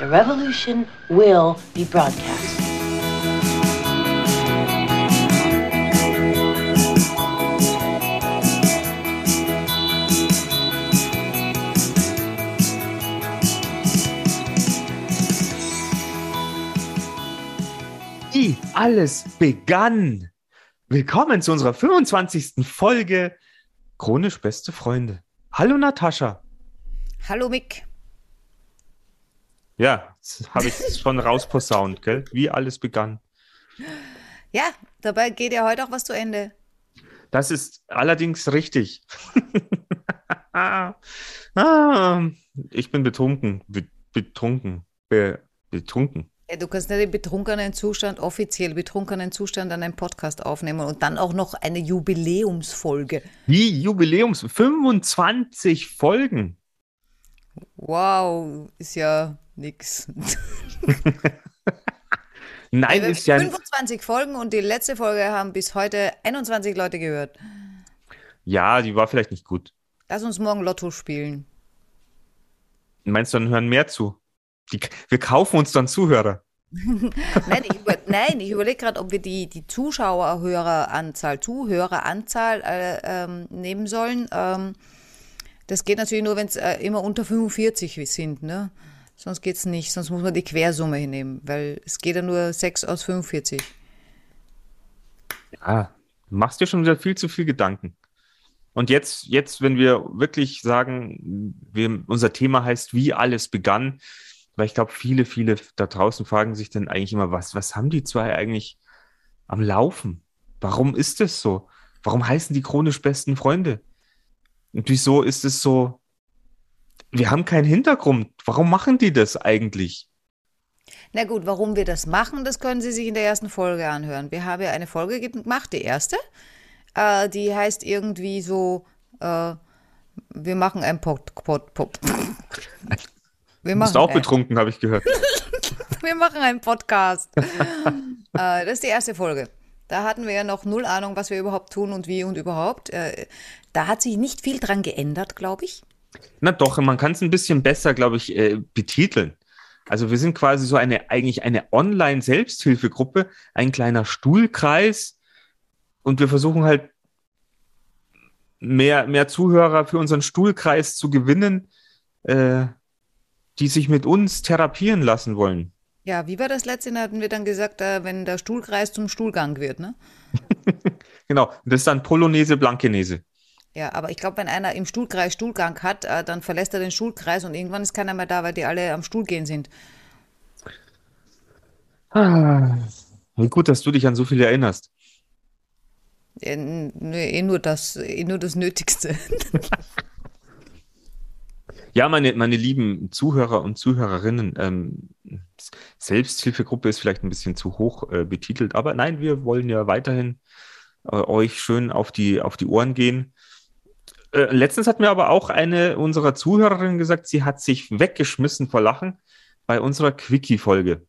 The revolution will be broadcast. Wie alles begann. Willkommen zu unserer 25. Folge Chronisch beste Freunde. Hallo Natascha. Hallo Mick. Ja, habe ich schon rausposaunt, gell? Wie alles begann. Ja, dabei geht ja heute auch was zu Ende. Das ist allerdings richtig. ah, ich bin betrunken. Be betrunken. Be betrunken. Ja, du kannst nicht im betrunkenen Zustand, offiziell betrunkenen Zustand an einem Podcast aufnehmen und dann auch noch eine Jubiläumsfolge. Wie Jubiläums? 25 Folgen. Wow, ist ja nix. Nein, ist ja. 25 Folgen und die letzte Folge haben bis heute 21 Leute gehört. Ja, die war vielleicht nicht gut. Lass uns morgen Lotto spielen. Meinst du, dann hören mehr zu? Die, wir kaufen uns dann Zuhörer. nein, ich, über, ich überlege gerade, ob wir die, die Zuschauerhöreranzahl, Zuhöreranzahl äh, ähm, nehmen sollen. Ähm, das geht natürlich nur, wenn es äh, immer unter 45 sind, ne? Sonst geht es nicht, sonst muss man die Quersumme hinnehmen, weil es geht ja nur 6 aus 45. Ja, du machst dir schon wieder viel zu viel Gedanken. Und jetzt, jetzt, wenn wir wirklich sagen, wir, unser Thema heißt, wie alles begann, weil ich glaube, viele, viele da draußen fragen sich dann eigentlich immer, was, was haben die zwei eigentlich am Laufen? Warum ist es so? Warum heißen die chronisch besten Freunde? Und wieso ist es so, wir haben keinen Hintergrund. Warum machen die das eigentlich? Na gut, warum wir das machen, das können Sie sich in der ersten Folge anhören. Wir haben ja eine Folge gemacht, die erste. Äh, die heißt irgendwie so, äh, wir machen ein Pod, Pod, Pod. Wir du bist auch betrunken, habe ich gehört. wir machen einen Podcast. äh, das ist die erste Folge. Da hatten wir ja noch null Ahnung, was wir überhaupt tun und wie und überhaupt. Äh, da hat sich nicht viel dran geändert, glaube ich. Na doch, man kann es ein bisschen besser, glaube ich, äh, betiteln. Also wir sind quasi so eine, eigentlich eine Online-Selbsthilfegruppe, ein kleiner Stuhlkreis und wir versuchen halt mehr, mehr Zuhörer für unseren Stuhlkreis zu gewinnen, äh, die sich mit uns therapieren lassen wollen. Ja, wie war das letzte? Da hatten wir dann gesagt, äh, wenn der Stuhlkreis zum Stuhlgang wird, ne? genau, das ist dann Polonaise, Blankenese. Ja, aber ich glaube, wenn einer im Stuhlkreis Stuhlgang hat, äh, dann verlässt er den Stuhlkreis und irgendwann ist keiner mehr da, weil die alle am Stuhl gehen sind. Ah, wie gut, dass du dich an so viel erinnerst. Ja, eh nur das, eh nur das Nötigste. Ja, meine, meine lieben Zuhörer und Zuhörerinnen, ähm, Selbsthilfegruppe ist vielleicht ein bisschen zu hoch äh, betitelt, aber nein, wir wollen ja weiterhin äh, euch schön auf die, auf die Ohren gehen. Äh, letztens hat mir aber auch eine unserer Zuhörerinnen gesagt, sie hat sich weggeschmissen vor Lachen bei unserer Quickie-Folge.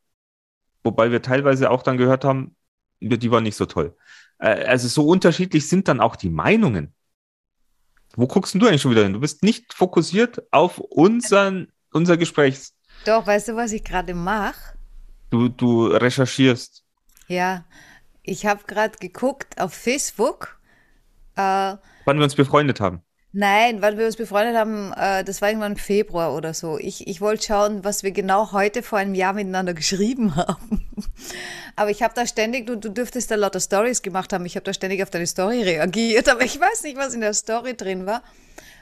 Wobei wir teilweise auch dann gehört haben, die war nicht so toll. Äh, also so unterschiedlich sind dann auch die Meinungen. Wo guckst du eigentlich schon wieder hin? Du bist nicht fokussiert auf unseren, unser Gesprächs. Doch, weißt du, was ich gerade mache? Du, du recherchierst. Ja, ich habe gerade geguckt auf Facebook. Äh, Wann wir uns befreundet haben. Nein, weil wir uns befreundet haben, äh, das war irgendwann im Februar oder so. Ich, ich wollte schauen, was wir genau heute vor einem Jahr miteinander geschrieben haben. Aber ich habe da ständig, du, du dürftest da lauter Stories gemacht haben, ich habe da ständig auf deine Story reagiert, aber ich weiß nicht, was in der Story drin war.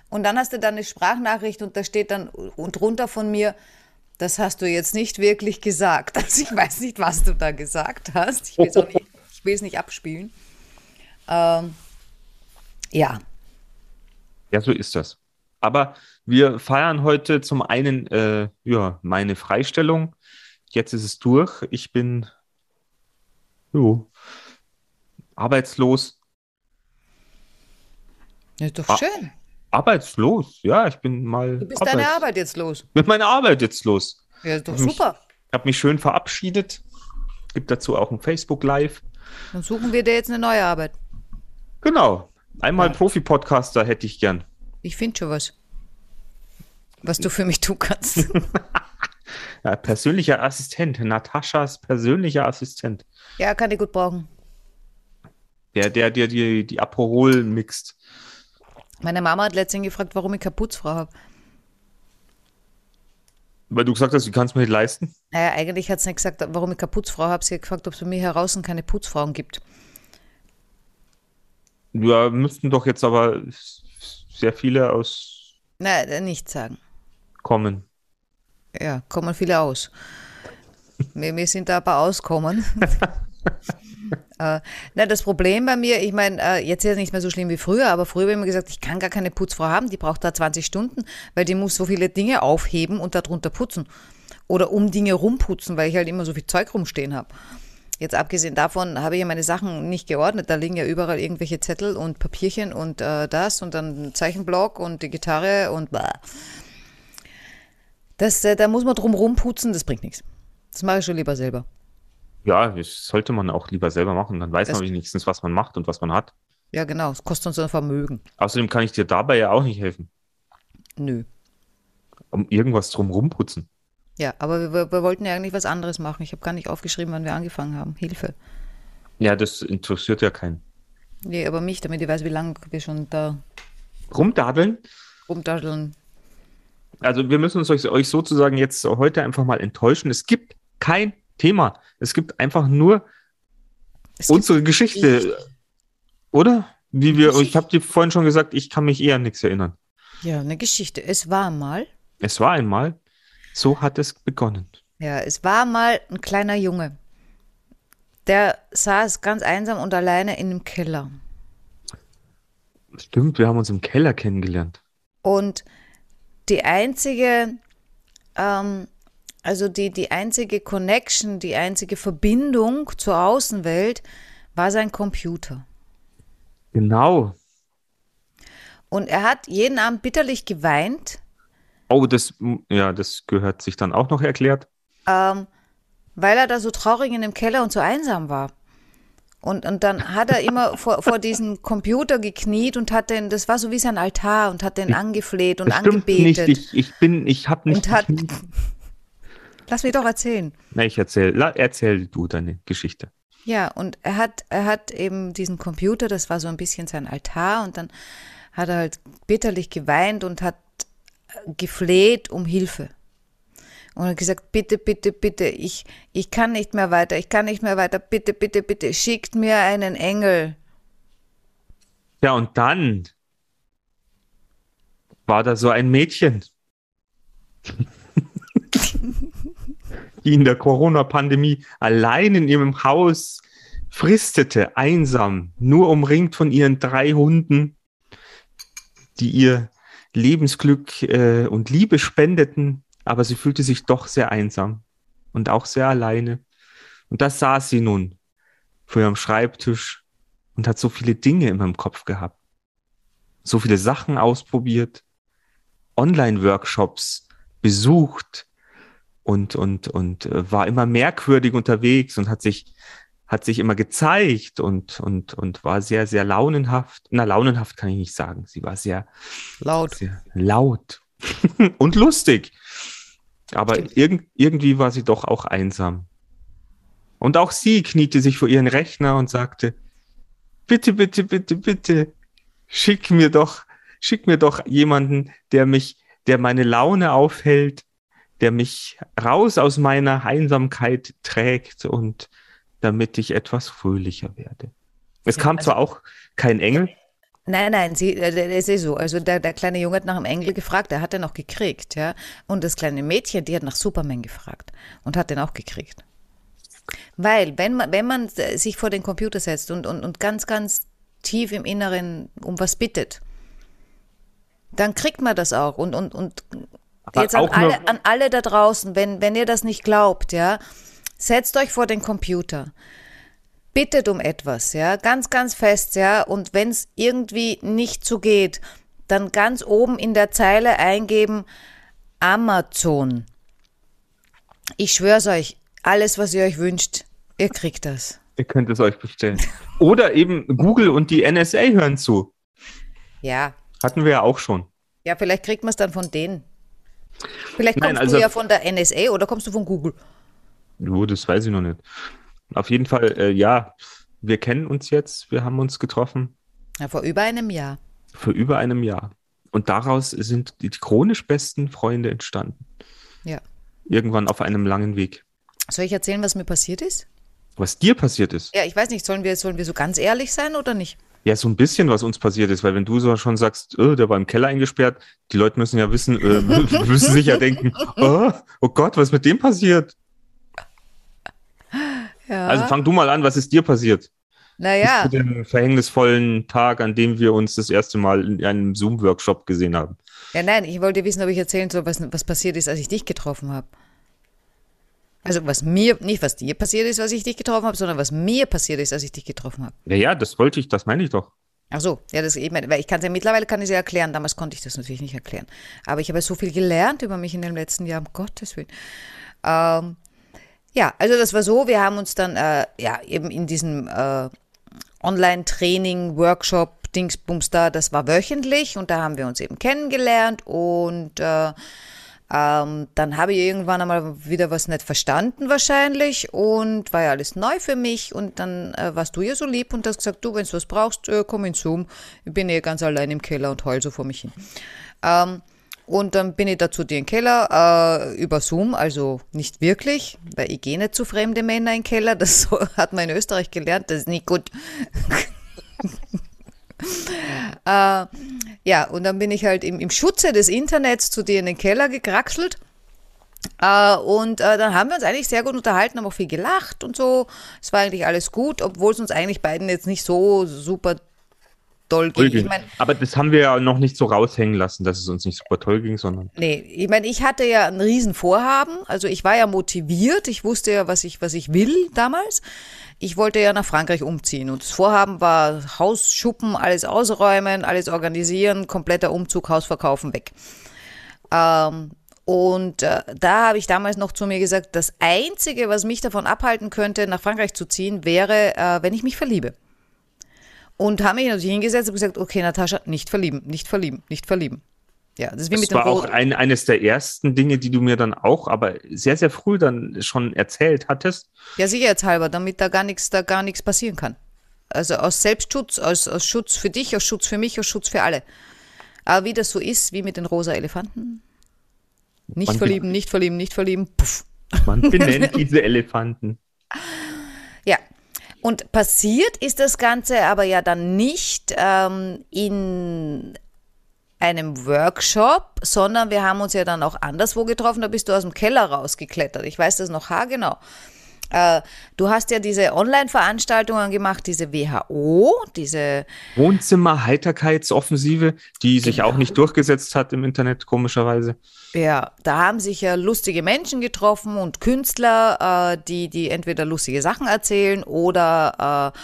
Und dann hast du dann eine Sprachnachricht und da steht dann und drunter von mir, das hast du jetzt nicht wirklich gesagt. Also ich weiß nicht, was du da gesagt hast. Ich will es nicht, nicht abspielen. Ähm, ja, ja, so ist das. Aber wir feiern heute zum einen äh, ja, meine Freistellung. Jetzt ist es durch. Ich bin jo, arbeitslos. Das ist doch schön. Arbeitslos, ja, ich bin mal. Du bist Arbeits deine Arbeit jetzt los. Mit meiner Arbeit jetzt los. Ja, ist doch ich super. Ich habe mich schön verabschiedet. Gibt dazu auch ein Facebook Live. Dann suchen wir dir jetzt eine neue Arbeit. Genau. Einmal ja. Profi-Podcaster hätte ich gern. Ich finde schon was. Was du für mich tun kannst. Ja, persönlicher Assistent, Nataschas persönlicher Assistent. Ja, kann ich gut brauchen. Der, der dir die, die Aperol mixt. Meine Mama hat letztens gefragt, warum ich keine Putzfrau habe. Weil du gesagt hast, du kannst mir nicht leisten. Naja, eigentlich hat sie nicht gesagt, warum ich keine Putzfrau habe. Sie hat gefragt, ob es bei mir heraus keine Putzfrauen gibt. Ja, müssten doch jetzt aber sehr viele aus Na, nicht sagen. kommen. Ja, kommen viele aus. wir, wir sind da aber auskommen. äh, na, das Problem bei mir, ich meine, äh, jetzt ist es nicht mehr so schlimm wie früher, aber früher habe ich immer gesagt, ich kann gar keine Putzfrau haben, die braucht da 20 Stunden, weil die muss so viele Dinge aufheben und darunter putzen. Oder um Dinge rumputzen, weil ich halt immer so viel Zeug rumstehen habe. Jetzt abgesehen davon habe ich ja meine Sachen nicht geordnet. Da liegen ja überall irgendwelche Zettel und Papierchen und äh, das und dann ein Zeichenblock und die Gitarre und blah. Das, äh, da muss man drum rumputzen, das bringt nichts. Das mache ich schon lieber selber. Ja, das sollte man auch lieber selber machen. Dann weiß Das- man wenigstens, was man macht und was man hat. Ja, genau. Es kostet uns ein Vermögen. Außerdem kann ich dir dabei ja auch nicht helfen. Nö. Um irgendwas drum rumputzen. Ja, aber wir- wir, wollten ja eigentlich was anderes machen. Ich habe gar nicht aufgeschrieben, wann wir angefangen haben. Hilfe. Ja, das interessiert ja keinen. Nee, aber mich, damit ich weiß, wie lange wir schon da Rumdadeln? rumdaddeln. Also wir müssen uns euch, euch sozusagen jetzt heute einfach mal enttäuschen. Es gibt kein Thema. Es gibt einfach nur gibt- unsere Geschichte. Oder? Wie wir, ich habe dir vorhin schon gesagt, ich kann mich eher an nichts erinnern. Ja, eine Geschichte. Es war mal, Es war einmal, so hat es begonnen. ja, es war mal ein kleiner Junge. Der saß ganz einsam und alleine in einem Keller. Stimmt, wir haben uns im Keller kennengelernt. Und die einzige, ähm, also die, die einzige Connection, die einzige Verbindung zur Außenwelt war sein Computer. Genau. Und er hat jeden Abend bitterlich geweint, Oh, das, ja, das gehört sich dann auch noch erklärt. ähm, weil er da so traurig in dem Keller und so einsam war. Und, und dann hat er immer vor, vor diesem Computer gekniet und hat den, das war so wie sein Altar und hat den angefleht und Das stimmt nicht. angebetet. Ich, ich bin, ich habe nicht. und hat, lass mich doch erzählen. Na, ich erzähl, erzähl du deine Geschichte. Ja, und er hat, er hat eben diesen Computer, das war so ein bisschen sein Altar und dann hat er halt bitterlich geweint und hat gefleht um Hilfe. Und hat gesagt, bitte, bitte, bitte, ich, ich kann nicht mehr weiter, ich kann nicht mehr weiter, bitte, bitte, bitte, schickt mir einen Engel. Ja, und dann war da so ein Mädchen, die in der Corona-Pandemie allein in ihrem Haus fristete, einsam, nur umringt von ihren drei Hunden, die ihr Lebensglück äh, und Liebe spendeten, aber sie fühlte sich doch sehr einsam und auch sehr alleine. Und da saß sie nun vor ihrem Schreibtisch und hat so viele Dinge in meinem Kopf gehabt. So viele Sachen ausprobiert, Online-Workshops besucht und, und, und äh, war immer merkwürdig unterwegs und hat sich, hat sich immer gezeigt und, und, und war sehr, sehr launenhaft. Na, launenhaft kann ich nicht sagen. Sie war sehr, Laut. sehr laut und lustig. Aber irg irgendwie war sie doch auch einsam. Und auch sie kniete sich vor ihren Rechner und sagte, bitte, bitte, bitte, bitte, schick mir doch, schick mir doch jemanden, der mich, der meine Laune aufhält, der mich raus aus meiner Einsamkeit trägt und damit ich etwas fröhlicher werde. Es Ja, kam also- zwar auch kein Engel, Nein, nein, sie, äh, es ist so. Also der, der kleine Junge hat nach einem Engel gefragt, der hat den auch gekriegt, ja. Und das kleine Mädchen, die hat nach Superman gefragt und hat den auch gekriegt. Weil, wenn man, wenn man sich vor den Computer setzt und, und, und ganz, ganz tief im Inneren um was bittet, dann kriegt man das auch. Und, und, und jetzt an alle, an alle da draußen, wenn, wenn ihr das nicht glaubt, ja, setzt euch vor den Computer bittet um etwas, ja, ganz, ganz fest, ja, und wenn es irgendwie nicht so geht, dann ganz oben in der Zeile eingeben Amazon. Ich schwör's euch, alles, was ihr euch wünscht, ihr kriegt das. Ihr könnt es euch bestellen. Oder eben Google und die NSA hören zu. Ja, Hatten wir ja auch schon. ja, vielleicht kriegt man es dann von denen. Vielleicht kommst Nein, also- du ja von der NSA oder kommst du von Google? Jo, das weiß ich noch nicht. Auf jeden Fall, äh, ja, wir kennen uns jetzt, wir haben uns getroffen Ja, vor über einem Jahr. vor über einem Jahr. Und daraus sind die chronisch besten Freunde entstanden. Ja. Irgendwann auf einem langen Weg. Soll ich erzählen, was mir passiert ist? Was dir passiert ist. Ja, ich weiß nicht, sollen wir, sollen wir so ganz ehrlich sein oder nicht? Ja, so ein bisschen, was uns passiert ist, weil wenn du so schon sagst, oh, der war im Keller eingesperrt, die Leute müssen ja wissen, äh, müssen sich ja denken, oh, oh Gott, was ist mit dem passiert? Ja. Also fang du mal an, was ist dir passiert? naja, Bis zu dem verhängnisvollen Tag, an dem wir uns das erste Mal in einem Zoom-Workshop gesehen haben. ja, nein, ich wollte wissen, ob ich erzählen soll, was, was passiert ist, als ich dich getroffen habe. Also was mir, nicht was dir passiert ist, als ich dich getroffen habe, sondern was mir passiert ist, als ich dich getroffen habe. Ja, ja, das wollte ich, das meine ich doch. Ach so, ja, das ich meine, weil ich kann es ja mittlerweile kann ich ja erklären. Damals konnte ich das natürlich nicht erklären. Aber ich habe so viel gelernt über mich in dem letzten Jahr, um Gottes Willen. Ähm, ja, also das war so, wir haben uns dann äh, ja eben in diesem äh, Online-Training, Workshop, Dingsbums da, das war wöchentlich und da haben wir uns eben kennengelernt und äh, ähm, dann habe ich irgendwann einmal wieder was nicht verstanden wahrscheinlich und war ja alles neu für mich und dann äh, warst du ja so lieb und hast gesagt, du, wenn du was brauchst, äh, komm in Zoom. Ich bin eh ganz allein im Keller und heul so vor mich hin. Ähm, und dann bin ich da zu dir im Keller äh, über Zoom, also nicht wirklich, weil ich gehe nicht zu fremde Männer in den Keller, das hat man in Österreich gelernt, das ist nicht gut. äh, ja, und dann bin ich halt im, im Schutze des Internets zu dir in den Keller gekraxelt. Äh, und äh, dann haben wir uns eigentlich sehr gut unterhalten, haben auch viel gelacht und so. Es war eigentlich alles gut, obwohl es uns eigentlich beiden jetzt nicht so super doll ging. Ich mein, Aber das haben wir ja noch nicht so raushängen lassen, dass es uns nicht super toll ging, sondern Nee, ich meine, ich hatte ja ein Riesenvorhaben. Also ich war ja motiviert. Ich wusste ja, was ich, was ich will damals. Ich wollte ja nach Frankreich umziehen. Und das Vorhaben war Haus schuppen, alles ausräumen, alles organisieren, kompletter Umzug, Haus verkaufen, weg. Ähm, und äh, da habe ich damals noch zu mir gesagt, das Einzige, was mich davon abhalten könnte, nach Frankreich zu ziehen, wäre, äh, wenn ich mich verliebe. Und habe mich natürlich hingesetzt und gesagt, okay, Natascha, nicht verlieben, nicht verlieben, nicht verlieben. Ja, das das war auch ein, eines der ersten Dinge, die du mir dann auch, aber sehr, sehr früh dann schon erzählt hattest. Ja, sicherheitshalber, damit da gar nichts, da gar nichts passieren kann. Also aus Selbstschutz, aus, aus Schutz für dich, aus Schutz für mich, aus Schutz für alle. Aber wie das so ist, wie mit den rosa Elefanten. Nicht Man verlieben, nicht verlieben, nicht verlieben. Puff. Man benennt diese Elefanten. Ja. Und passiert ist das Ganze aber ja dann nicht ähm, in einem Workshop, sondern wir haben uns ja dann auch anderswo getroffen. Da bist du aus dem Keller rausgeklettert. Ich weiß das noch haargenau. Äh, du hast ja diese Online-Veranstaltungen gemacht, diese WHO, diese Wohnzimmer-Heiterkeitsoffensive, die sich Genau. auch nicht durchgesetzt hat im Internet, komischerweise. Ja, da haben sich ja lustige Menschen getroffen und Künstler, äh, die, die entweder lustige Sachen erzählen oder äh,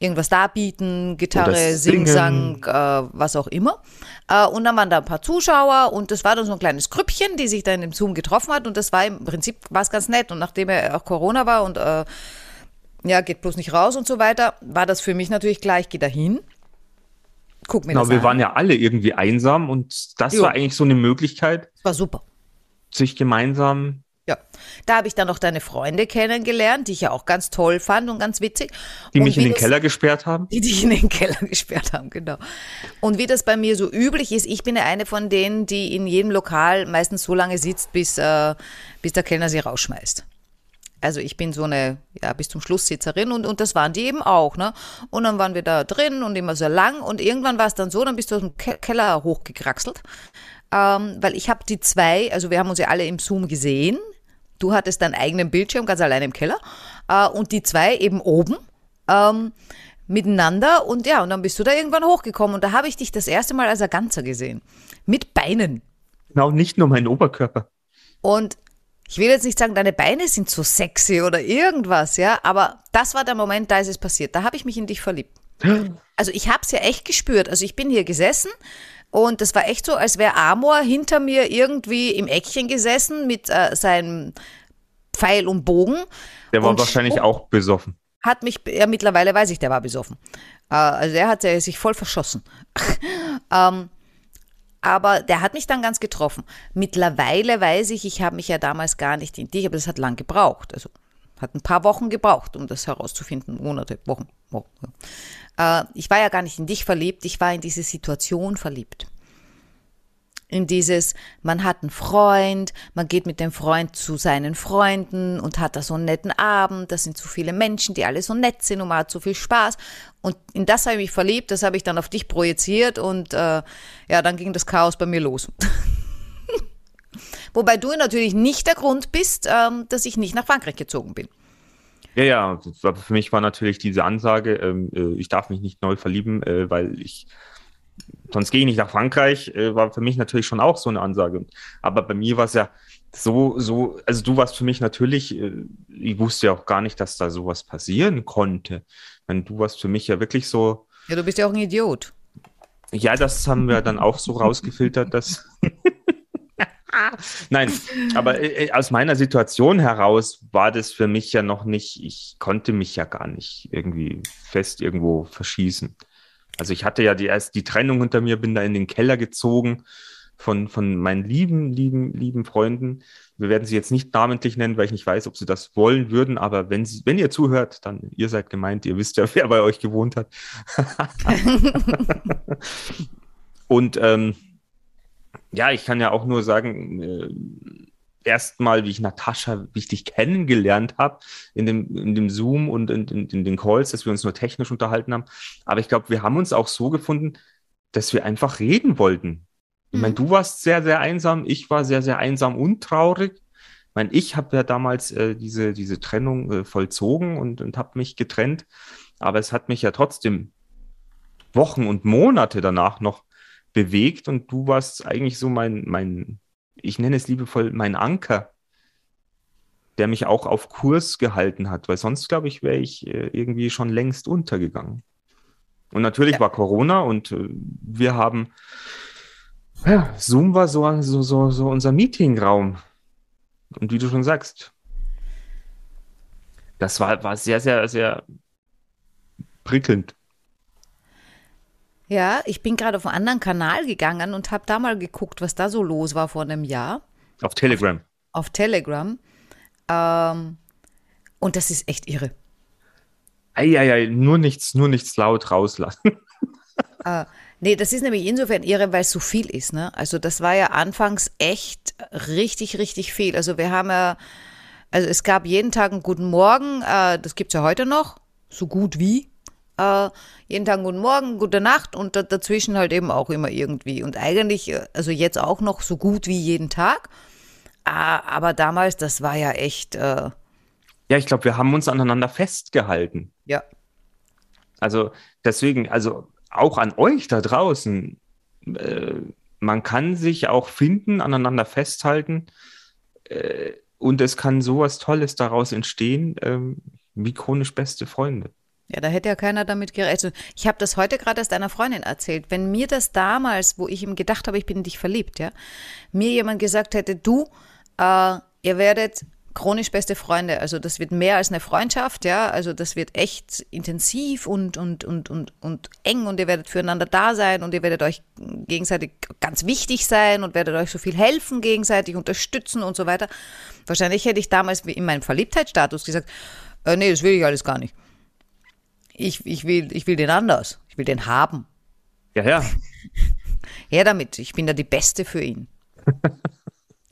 irgendwas darbieten, Gitarre. Singsang, äh, was auch immer. Äh, und dann waren da ein paar Zuschauer und das war dann so ein kleines Grüppchen, die sich da in dem Zoom getroffen hat und das war im Prinzip war es ganz nett. Und nachdem er auch Corona war und äh, ja, geht bloß nicht raus und so weiter, war das für mich natürlich gleich, geh da hin. Guck mir Genau, das wir an. waren ja alle irgendwie einsam und das Jo. war eigentlich so eine Möglichkeit, das war super. sich gemeinsam. Ja, da habe ich dann noch deine Freunde kennengelernt, die ich ja auch ganz toll fand und ganz witzig. Die und mich in den das- Keller gesperrt haben. Die dich in den Keller gesperrt haben, genau. Und wie das bei mir so üblich ist, ich bin ja eine von denen, die in jedem Lokal meistens so lange sitzt, bis, äh, bis der Kellner sie rausschmeißt. Also ich bin so eine, ja, bis zum Schluss Sitzerin und, und das waren die eben auch, ne? Und dann waren wir da drin und immer so lang und irgendwann war es dann so, dann bist du aus dem Ke Keller hochgekraxelt, ähm, weil ich habe die zwei, also wir haben uns ja alle im Zoom gesehen. Du hattest deinen eigenen Bildschirm ganz allein im Keller äh, und die zwei eben oben ähm, miteinander und ja, und dann bist du da irgendwann hochgekommen und da habe ich dich das erste Mal als ein Ganzer gesehen. Mit Beinen. Genau, nicht nur mein Oberkörper. Und ich will jetzt nicht sagen, deine Beine sind so sexy oder irgendwas, ja, aber das war der Moment, da ist es passiert. Da habe ich mich in dich verliebt. Also ich habe es ja echt gespürt. Also ich bin hier gesessen und das war echt so, als wäre Amor hinter mir irgendwie im Eckchen gesessen mit äh, seinem Pfeil und Bogen. Der war wahrscheinlich auch besoffen. Hat mich, ja mittlerweile weiß ich, der war besoffen. Äh, also der hat äh, sich voll verschossen. ähm, aber der hat mich dann ganz getroffen. Mittlerweile weiß ich, ich habe mich ja damals gar nicht in dich, aber das hat lang gebraucht. Also hat ein paar Wochen gebraucht, um das herauszufinden. Monate, Wochen. Wochen. Äh, ich war ja gar nicht in dich verliebt, ich war in diese Situation verliebt in dieses, man hat einen Freund, man geht mit dem Freund zu seinen Freunden und hat da so einen netten Abend, das sind so viele Menschen, die alle so nett sind und man hat so viel Spaß. Und in das habe ich mich verliebt, das habe ich dann auf dich projiziert und äh, ja, dann ging das Chaos bei mir los. Wobei du natürlich nicht der Grund bist, ähm, dass ich nicht nach Frankreich gezogen bin. Ja, ja, für mich war natürlich diese Ansage, ähm, äh, ich darf mich nicht neu verlieben, äh, weil ich sonst gehe ich nicht nach Frankreich, äh, war für mich natürlich schon auch so eine Ansage. Aber bei mir war es ja so, so, also du warst für mich natürlich, äh, ich wusste ja auch gar nicht, dass da sowas passieren konnte. Wenn du warst für mich ja wirklich so. Ja, du bist ja auch ein Idiot. Ja, das haben wir dann auch so rausgefiltert, dass. Nein, aber äh, aus meiner Situation heraus war das für mich ja noch nicht, ich konnte mich ja gar nicht irgendwie fest irgendwo verschießen. Also ich hatte ja die erst die Trennung hinter mir, bin da in den Keller gezogen von, von meinen lieben, lieben, lieben Freunden. Wir werden sie jetzt nicht namentlich nennen, weil ich nicht weiß, ob sie das wollen würden, aber wenn sie, wenn ihr zuhört, dann ihr seid gemeint, ihr wisst ja, wer bei euch gewohnt hat. Und ähm, ja, ich kann ja auch nur sagen, äh, erstmal, wie ich Natascha wichtig kennengelernt habe, in dem, in dem Zoom und in, in, in den Calls, dass wir uns nur technisch unterhalten haben. Aber ich glaube, wir haben uns auch so gefunden, dass wir einfach reden wollten. Ich meine, mhm. du warst sehr, sehr einsam, ich war sehr, sehr einsam und traurig. Ich meine, ich habe ja damals äh, diese, diese Trennung äh, vollzogen und, und habe mich getrennt. Aber es hat mich ja trotzdem Wochen und Monate danach noch bewegt und du warst eigentlich so mein, mein, ich nenne es liebevoll, mein Anker, der mich auch auf Kurs gehalten hat, weil sonst, glaube ich, wäre ich äh, irgendwie schon längst untergegangen. Und natürlich ja. war Corona und äh, wir haben, ja, Zoom war so, so, so, so unser Meetingraum. Und wie du schon sagst, das war, war sehr, sehr, sehr prickelnd. Ja, ich bin gerade auf einen anderen Kanal gegangen und habe da mal geguckt, was da so los war vor einem Jahr. Auf Telegram. Auf, auf Telegram. Ähm, und das ist echt irre. Eieiei, nur nichts, nur nichts laut rauslassen. äh, nee, das ist nämlich insofern irre, weil es so viel ist. Ne? Also das war ja anfangs echt richtig, richtig viel. Also wir haben ja, also es gab jeden Tag einen guten Morgen, äh, das gibt es ja heute noch, so gut wie. Äh, jeden Tag guten Morgen, gute Nacht und dazwischen halt eben auch immer irgendwie. Und eigentlich, äh, also jetzt auch noch so gut wie jeden Tag. Äh, aber damals, das war ja echt. Äh ja, ich glaube, wir haben uns aneinander festgehalten. Ja. Also deswegen, also auch an euch da draußen, äh, man kann sich auch finden, aneinander festhalten äh, und es kann sowas Tolles daraus entstehen, ähm, wie chronisch beste Freunde. Ja, da hätte ja keiner damit gerechnet. Ich habe das heute gerade erst einer Freundin erzählt. Wenn mir das damals, wo ich ihm gedacht habe, ich bin in dich verliebt, ja, mir jemand gesagt hätte, du, äh, ihr werdet chronisch beste Freunde. Also das wird mehr als eine Freundschaft, ja. Also das wird echt intensiv und, und, und, und, und eng und ihr werdet füreinander da sein und ihr werdet euch gegenseitig ganz wichtig sein und werdet euch so viel helfen, gegenseitig unterstützen und so weiter. Wahrscheinlich hätte ich damals in meinem Verliebtheitsstatus gesagt, äh, nee, das will ich alles gar nicht ich, ich, will, ich will den anders. Ich will den haben. Ja, ja. Her damit. Ich bin da die Beste für ihn.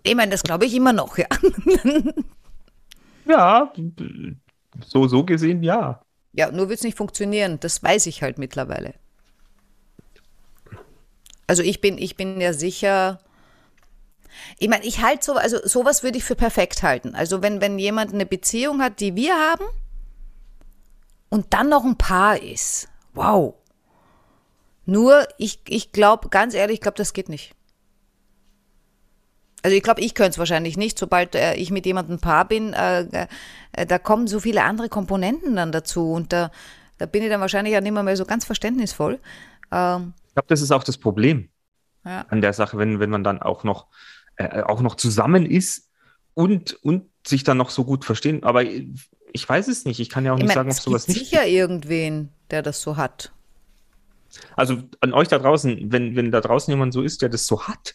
ich meine, das glaube ich immer noch, ja. ja, so, so gesehen, ja. Ja, nur wird es nicht funktionieren. Das weiß ich halt mittlerweile. Also ich bin, ich bin ja sicher. Ich meine, ich halte so, also sowas würde ich für perfekt halten. Also wenn, wenn jemand eine Beziehung hat, die wir haben, und dann noch ein Paar ist. Wow. Nur, ich, ich glaube, ganz ehrlich, ich glaube, das geht nicht. Also ich glaube, ich könnte es wahrscheinlich nicht, sobald äh, ich mit jemandem ein Paar bin, äh, äh, da kommen so viele andere Komponenten dann dazu und da, da bin ich dann wahrscheinlich auch nicht mehr so ganz verständnisvoll. Ähm, ich glaube, das ist auch das Problem ja. an der Sache, wenn, wenn man dann auch noch, äh, auch noch zusammen ist und, und sich dann noch so gut verstehen. Aber ich weiß es nicht. Ich kann ja auch nicht ich mein, sagen, ob sowas nicht. sicher irgendwen, der das so hat. Also an euch da draußen, wenn, wenn da draußen jemand so ist, der das so hat,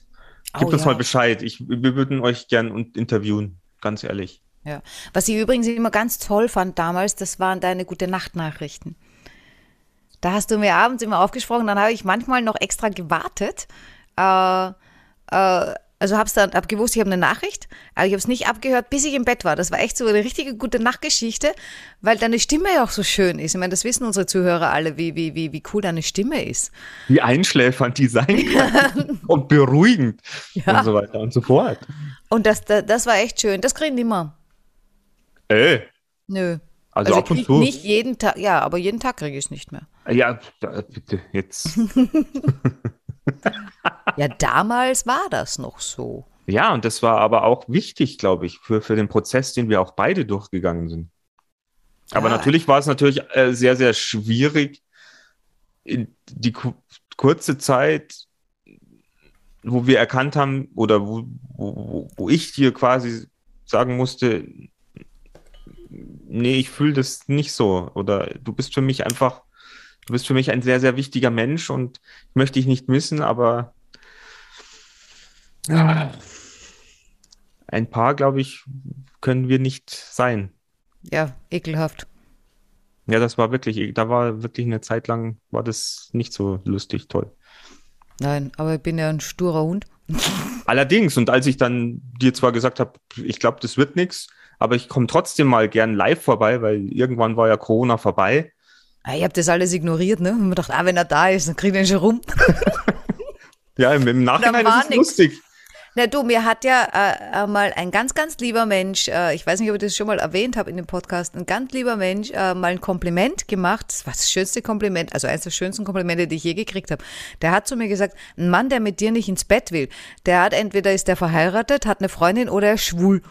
gebt Oh, uns ja. mal Bescheid. Ich, wir würden euch gern interviewen, ganz ehrlich. Ja. Was ich übrigens immer ganz toll fand damals, das waren deine gute Nachtnachrichten. Da hast du mir abends immer aufgesprochen, dann habe ich manchmal noch extra gewartet. Äh, äh, also hab's dann hab gewusst, ich habe eine Nachricht, aber ich habe es nicht abgehört, bis ich im Bett war. Das war echt so eine richtige gute Nachtgeschichte, weil deine Stimme ja auch so schön ist. Ich meine, das wissen unsere Zuhörer alle, wie, wie, wie, wie cool deine Stimme ist. Wie einschläfernd die sein kann und beruhigend Ja. und so weiter und so fort. Und das, das, das war echt schön. Das kriegen die immer. Äh, Nö. also, ich ab und zu. nicht jeden Tag, ja, aber jeden Tag kriege ich es nicht mehr. Ja, bitte, jetzt. Ja, damals war das noch so. Ja, und das war aber auch wichtig, glaube ich, für, für den Prozess, den wir auch beide durchgegangen sind. Aber Ja. natürlich war es natürlich äh, sehr, sehr schwierig, in die ku kurze Zeit, wo wir erkannt haben oder wo, wo, wo ich dir quasi sagen musste, nee, ich fühle das nicht so oder du bist für mich einfach, du bist für mich ein sehr, sehr wichtiger Mensch und ich möchte dich nicht missen, aber ein Paar, glaube ich, können wir nicht sein. Ja, ekelhaft. Ja, das war wirklich, da war wirklich eine Zeit lang, war das nicht so lustig, toll. Nein, aber ich bin ja ein sturer Hund. Allerdings, und als ich dann dir zwar gesagt habe, ich glaube, das wird nichts, aber ich komme trotzdem mal gern live vorbei, weil irgendwann war ja Corona vorbei. Ah, Ich habe das alles ignoriert, ne? Und mir gedacht, ah, wenn er da ist, dann kriegt er ihn schon rum. Ja, im, im Nachhinein ist es nix. lustig. Na du, mir hat ja äh, mal ein ganz, ganz lieber Mensch, äh, ich weiß nicht, ob ich das schon mal erwähnt habe in dem Podcast, ein ganz lieber Mensch äh, mal ein Kompliment gemacht. Das war das schönste Kompliment, also eines der schönsten Komplimente, die ich je gekriegt habe. Der hat zu mir gesagt, ein Mann, der mit dir nicht ins Bett will, der hat entweder ist der verheiratet, hat eine Freundin oder er ist schwul.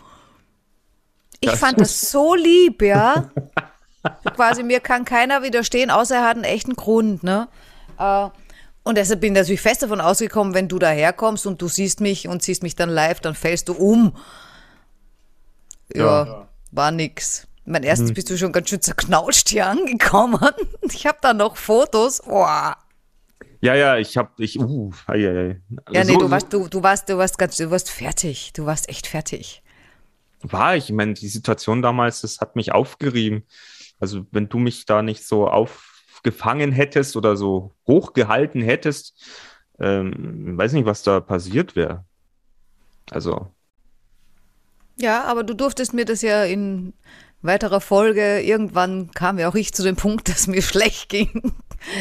Ich Das fand das so lieb, ja. Quasi mir kann keiner widerstehen, außer er hat einen echten Grund, ne? Äh, und deshalb bin ich natürlich fest davon ausgekommen, wenn du daherkommst und du siehst mich und siehst mich dann live, dann fällst du um. Ja, Ja. war nix. Mein erstes bist du schon ganz schön zerknautscht hier angekommen. Ich habe da noch Fotos. Boah. Ja, ja, ich habe, ich, uh, ei, ei, ei. Ja, nee, So- du warst, du, du warst, du warst ganz, du warst fertig. Du warst echt fertig. war ich. Ich meine, die Situation damals, das hat mich aufgerieben. Also, wenn du mich da nicht so aufgefangen hättest oder so hochgehalten hättest, ähm, weiß nicht, was da passiert wäre. Also, Ja, aber du durftest mir das ja in weiterer Folge, irgendwann kam ja auch ich zu dem Punkt, dass mir schlecht ging.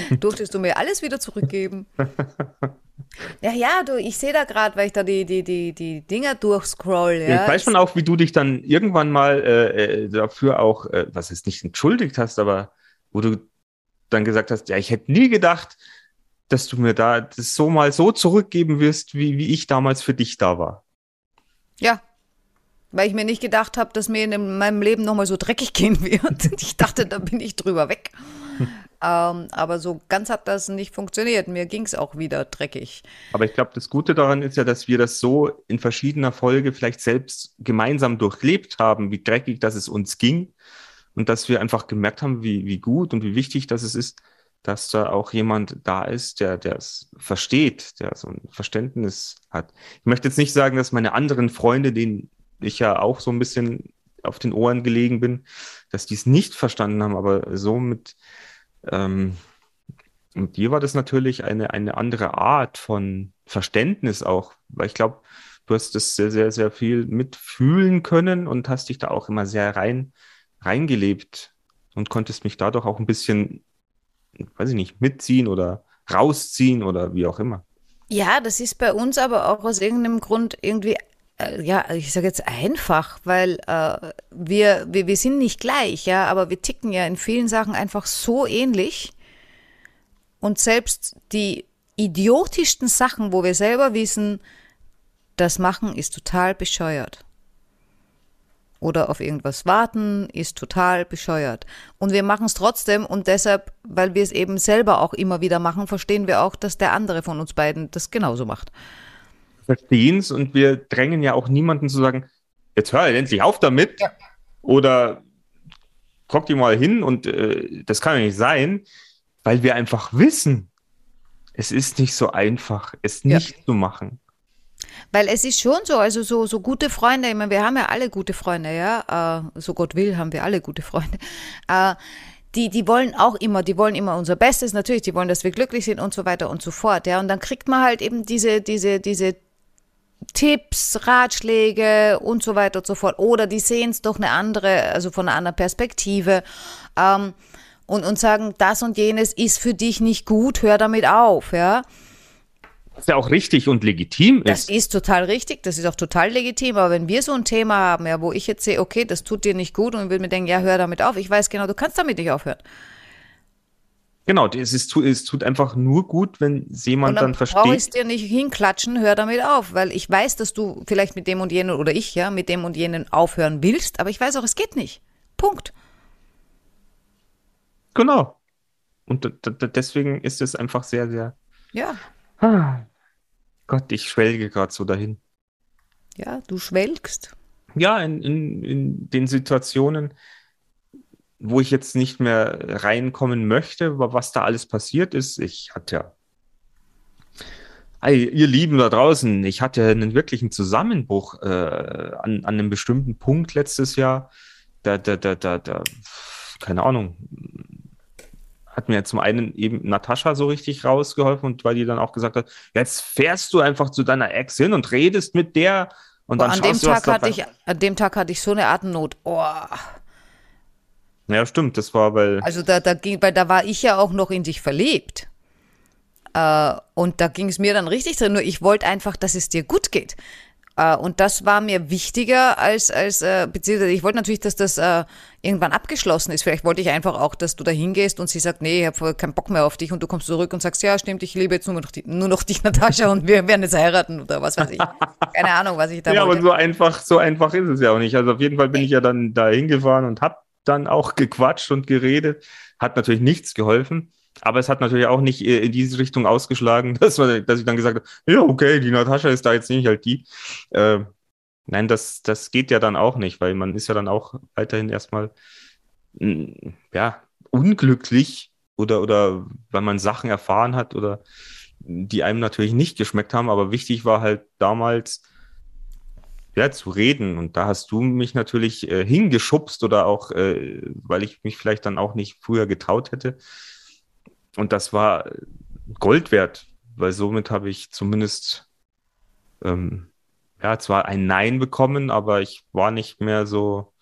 Durftest du mir alles wieder zurückgeben? Ja, ja, du, ich sehe da gerade, weil ich da die, die, die, die Dinger durchscroll. Ja. ich weiß schon auch, wie du dich dann irgendwann mal äh, äh, dafür auch, äh, was jetzt nicht entschuldigt hast, aber wo du dann gesagt hast, ja, ich hätte nie gedacht, dass du mir da das so mal so zurückgeben wirst, wie, wie ich damals für dich da war. Ja. Weil ich mir nicht gedacht habe, dass mir in meinem Leben nochmal so dreckig gehen wird. Ich dachte, da bin ich drüber weg. ähm, aber so ganz hat das nicht funktioniert. Mir ging es auch wieder dreckig. Aber ich glaube, das Gute daran ist ja, dass wir das so in verschiedener Folge vielleicht selbst gemeinsam durchlebt haben, wie dreckig das es uns ging. Und dass wir einfach gemerkt haben, wie, wie gut und wie wichtig das es ist, dass da auch jemand da ist, der der es versteht, der so ein Verständnis hat. Ich möchte jetzt nicht sagen, dass meine anderen Freunde, denen ich ja auch so ein bisschen auf den Ohren gelegen bin, dass die es nicht verstanden haben, aber so mit, ähm, mit dir war das natürlich eine, eine andere Art von Verständnis auch, weil ich glaube, du hast das sehr, sehr, sehr viel mitfühlen können und hast dich da auch immer sehr rein, reingelebt und konntest mich dadurch auch ein bisschen, weiß ich nicht, mitziehen oder rausziehen oder wie auch immer. Ja, das ist bei uns aber auch aus irgendeinem Grund irgendwie, ja, ich sage jetzt einfach, weil äh, wir, wir, wir sind nicht gleich, ja, aber wir ticken ja in vielen Sachen einfach so ähnlich. Und selbst die idiotischsten Sachen, wo wir selber wissen, das machen ist total bescheuert. Oder auf irgendwas warten ist total bescheuert. Und wir machen es trotzdem und deshalb, weil wir es eben selber auch immer wieder machen, verstehen wir auch, dass der andere von uns beiden das genauso macht. Verstehen es und wir drängen ja auch niemanden zu sagen, jetzt hör endlich auf damit oder guck dir mal hin und äh, das kann ja nicht sein, weil wir einfach wissen, es ist nicht so einfach, es nicht ja. zu machen. Weil es ist schon so, also so, so gute Freunde, ich meine, wir haben ja alle gute Freunde, ja, äh, so Gott will, haben wir alle gute Freunde. Äh, die, die wollen auch immer, die wollen immer unser Bestes, natürlich, die wollen, dass wir glücklich sind und so weiter und so fort, ja. Und dann kriegt man halt eben diese, diese, diese Tipps, Ratschläge und so weiter und so fort. Oder die sehen es doch eine andere, also von einer anderen Perspektive. Ähm, und, und sagen, das und jenes ist für dich nicht gut, hör damit auf, ja. Was ja auch richtig und legitim ist. Das ist total richtig, das ist auch total legitim. Aber wenn wir so ein Thema haben, ja, wo ich jetzt sehe, okay, das tut dir nicht gut und ich würde mir denken, ja, hör damit auf. Ich weiß genau, du kannst damit nicht aufhören. Genau, es, ist, es tut einfach nur gut, wenn jemand dann, dann versteht. Brauche ich dir nicht hinklatschen, hör damit auf, weil ich weiß, dass du vielleicht mit dem und jenen oder ich ja mit dem und jenen aufhören willst, aber ich weiß auch, es geht nicht. Punkt. Genau. Und deswegen ist es einfach sehr, sehr. Ja. Ah, Gott, ich schwelge gerade so dahin. Ja, du schwelgst. Ja, in, in, in den Situationen, wo ich jetzt nicht mehr reinkommen möchte, was da alles passiert ist. Ich hatte ja, hey, ihr Lieben da draußen, ich hatte einen wirklichen Zusammenbruch äh, an, an einem bestimmten Punkt letztes Jahr. Da, da, da, da, da, keine Ahnung, hat mir zum einen eben Natascha so richtig rausgeholfen und weil die dann auch gesagt hat, jetzt fährst du einfach zu deiner Ex hin und redest mit der und Boah, dann an dem Tag hatte ich an dem Tag hatte ich so eine Atemnot. Oh. Ja, stimmt, das war weil Also da da ging weil da war ich ja auch noch in dich verliebt. Äh, und da ging es mir dann richtig drin. Nur ich wollte einfach, dass es dir gut geht. Äh, und das war mir wichtiger als, als äh, beziehungsweise ich wollte natürlich, dass das äh, irgendwann abgeschlossen ist. Vielleicht wollte ich einfach auch, dass du da hingehst und sie sagt, nee, ich habe keinen Bock mehr auf dich und du kommst zurück und sagst, ja, stimmt, ich liebe jetzt nur noch, die, nur noch dich, Natascha, und wir werden jetzt heiraten oder was weiß ich. Keine Ahnung, was ich da ja, wollte. Ja, aber so einfach, so einfach ist es ja auch nicht. Also auf jeden Fall bin ich ja dann da hingefahren und habe dann auch gequatscht und geredet. Hat natürlich nichts geholfen. Aber es hat natürlich auch nicht äh, in diese Richtung ausgeschlagen, dass, man, dass ich dann gesagt habe, ja, okay, die Natascha ist da jetzt nicht halt die. Äh, nein, das, das geht ja dann auch nicht, weil man ist ja dann auch weiterhin erstmal ja, unglücklich oder, oder weil man Sachen erfahren hat oder die einem natürlich nicht geschmeckt haben. Aber wichtig war halt damals, ja, zu reden. Und da hast du mich natürlich äh, hingeschubst oder auch, äh, weil ich mich vielleicht dann auch nicht früher getraut hätte, und das war Gold wert, weil somit habe ich zumindest ähm, ja zwar ein Nein bekommen, aber ich war nicht mehr so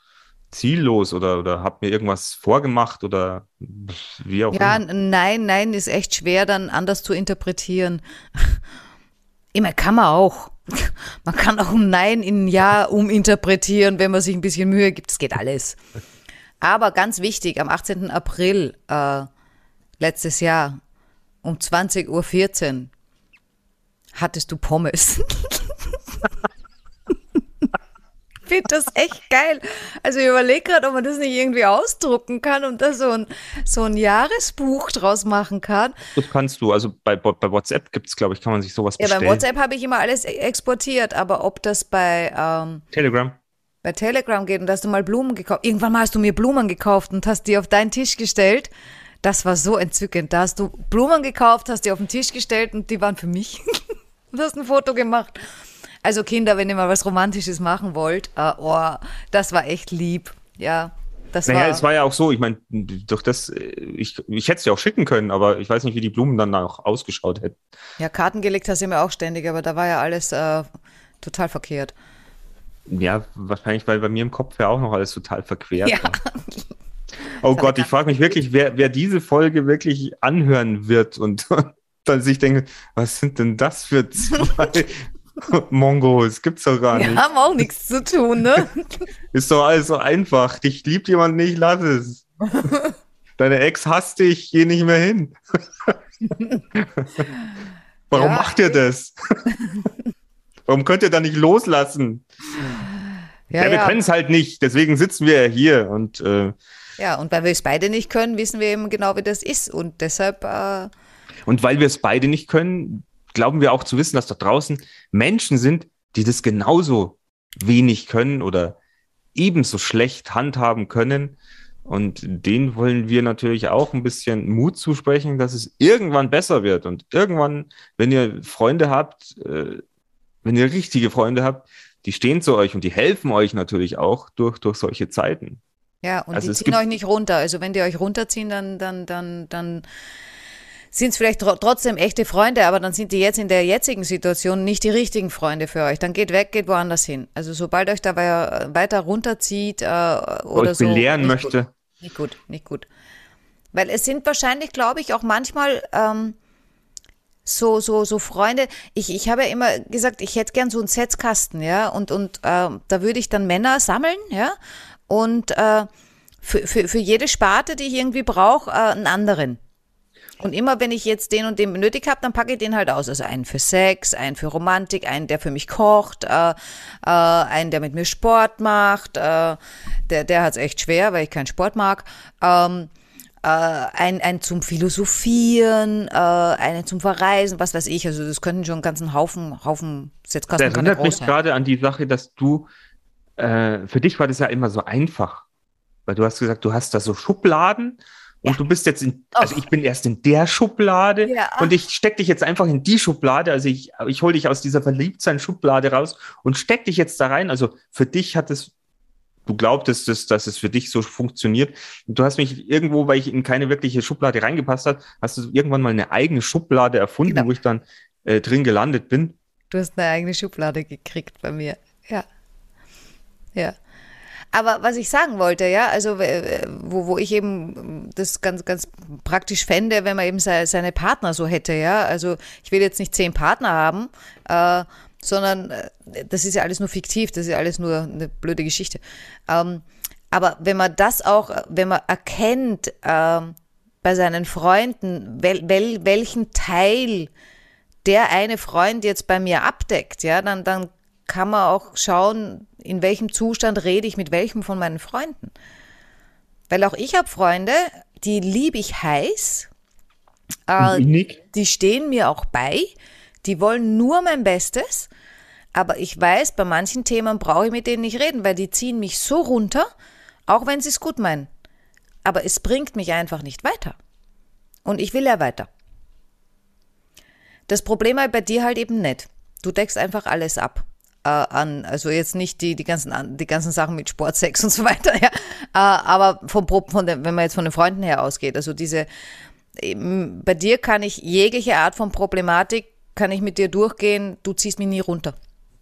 ziellos oder, oder habe mir irgendwas vorgemacht oder wie auch ja, immer. Ja, nein, nein ist echt schwer dann anders zu interpretieren. Immer kann man auch. Man kann auch ein Nein in ein Ja uminterpretieren, wenn man sich ein bisschen Mühe gibt. Es geht alles. Aber ganz wichtig, am 18. April äh, letztes Jahr um 20.14 Uhr hattest du Pommes. Ich finde das echt geil. Also ich überlege gerade, ob man das nicht irgendwie ausdrucken kann und da so ein, so ein Jahresbuch draus machen kann. Das kannst du. Also bei, bei WhatsApp gibt es, glaube ich, kann man sich sowas bestellen. Ja, bei WhatsApp habe ich immer alles e-, exportiert, aber ob das bei ähm, Telegram bei Telegram geht und da hast du mal Blumen gekauft. Irgendwann mal hast du mir Blumen gekauft und hast die auf deinen Tisch gestellt das war so entzückend. Da hast du Blumen gekauft, hast die auf den Tisch gestellt und die waren für mich. du hast ein Foto gemacht. Also Kinder, wenn ihr mal was Romantisches machen wollt, uh, oh, das war echt lieb. Ja, das naja, war. es war ja auch so, ich meine, durch das, äh, ich, ich hätte es ja auch schicken können, aber ich weiß nicht, wie die Blumen dann auch ausgeschaut hätten. Ja, Karten gelegt hast du mir auch ständig, aber da war ja alles äh, total verkehrt. Ja, wahrscheinlich, weil bei mir im Kopf ja auch noch alles total verquert ja. war. Oh Gott, ich frage mich wirklich, wer, wer diese Folge wirklich anhören wird und, dann sich denkt, was sind denn das für zwei Mongos? Gibt's doch gar nicht. Wir haben auch nichts zu tun, ne? Ist doch alles so einfach. Dich liebt jemand nicht, lass es. Deine Ex hasst dich, geh nicht mehr hin. Warum ja. macht ihr das? Warum könnt ihr da nicht loslassen? Ja, ja wir ja. können es halt nicht, deswegen sitzen wir hier und äh, ja, und weil wir es beide nicht können, wissen wir eben genau, wie das ist. Und deshalb. Äh und weil wir es beide nicht können, glauben wir auch zu wissen, dass da draußen Menschen sind, die das genauso wenig können oder ebenso schlecht handhaben können. Und denen wollen wir natürlich auch ein bisschen Mut zusprechen, dass es irgendwann besser wird. Und irgendwann, wenn ihr Freunde habt, äh, wenn ihr richtige Freunde habt, die stehen zu euch und die helfen euch natürlich auch durch, durch solche Zeiten. Ja, und Also die ziehen euch nicht runter. Also wenn die euch runterziehen, dann, dann, dann, dann sind es vielleicht tro trotzdem echte Freunde, aber dann sind die jetzt in der jetzigen Situation nicht die richtigen Freunde für euch. Dann geht weg, geht woanders hin. Also sobald euch dabei weiter runterzieht äh, oder euch so. belehren möchte. Gut. Nicht gut, nicht gut. Weil es sind wahrscheinlich, glaube ich, auch manchmal ähm, so, so, so Freunde. Ich, ich habe ja immer gesagt, ich hätte gern so einen Setzkasten, ja, und, und äh, da würde ich dann Männer sammeln, ja, und äh, für, für, für jede Sparte, die ich irgendwie brauche, äh, einen anderen. Und immer wenn ich jetzt den und den nötig habe, dann packe ich den halt aus. Also einen für Sex, einen für Romantik, einen, der für mich kocht, äh, äh, einen, der mit mir Sport macht. Äh, der der hat es echt schwer, weil ich keinen Sport mag. Ähm, äh, ein, ein zum Philosophieren, äh, einen zum Verreisen, was weiß ich. Also das könnten schon einen ganzen Haufen, Haufen Das Setzkasten kann ja erinnert mich gerade an die Sache, dass du, äh, für dich war das ja immer so einfach. Weil du hast gesagt, du hast da so Schubladen und Ja. du bist jetzt in, also Och. ich bin erst in der Schublade Ja. und ich steck dich jetzt einfach in die Schublade. Also ich, ich hole dich aus dieser Verliebtsein-Schublade raus und steck dich jetzt da rein. Also für dich hat es, du glaubtest, dass, dass es für dich so funktioniert. Du hast mich irgendwo, weil ich in keine wirkliche Schublade reingepasst hat, hast du irgendwann mal eine eigene Schublade erfunden, Genau. wo ich dann äh, drin gelandet bin. Du hast eine eigene Schublade gekriegt bei mir. Ja. Ja. Aber was ich sagen wollte, ja, also äh, wo, wo ich eben das ganz, ganz praktisch fände, wenn man eben se- seine Partner so hätte, ja. Also ich will jetzt nicht zehn Partner haben, äh, sondern äh, das ist ja alles nur fiktiv, das ist ja alles nur eine blöde Geschichte. Ähm, aber wenn man das auch, wenn man erkennt ähm, bei seinen Freunden, wel, wel, welchen Teil der eine Freund jetzt bei mir abdeckt, ja, dann, dann kann man auch schauen, in welchem Zustand rede ich mit welchem von meinen Freunden. Weil auch ich habe Freunde, die liebe ich heiß, äh, die stehen mir auch bei, die wollen nur mein Bestes, aber ich weiß, bei manchen Themen brauche ich mit denen nicht reden, weil die ziehen mich so runter, auch wenn sie es gut meinen. Aber es bringt mich einfach nicht weiter. Und ich will ja weiter. Das Problem halt bei dir halt eben nicht. Du deckst einfach alles ab. Äh, an, also jetzt nicht die, die, ganzen, an- die ganzen Sachen mit Sport, Sex und so weiter, ja. Äh, aber vom, von der, wenn man jetzt von den Freunden her ausgeht, also diese, bei dir kann ich jegliche Art von Problematik, kann ich mit dir durchgehen, du ziehst mich nie runter.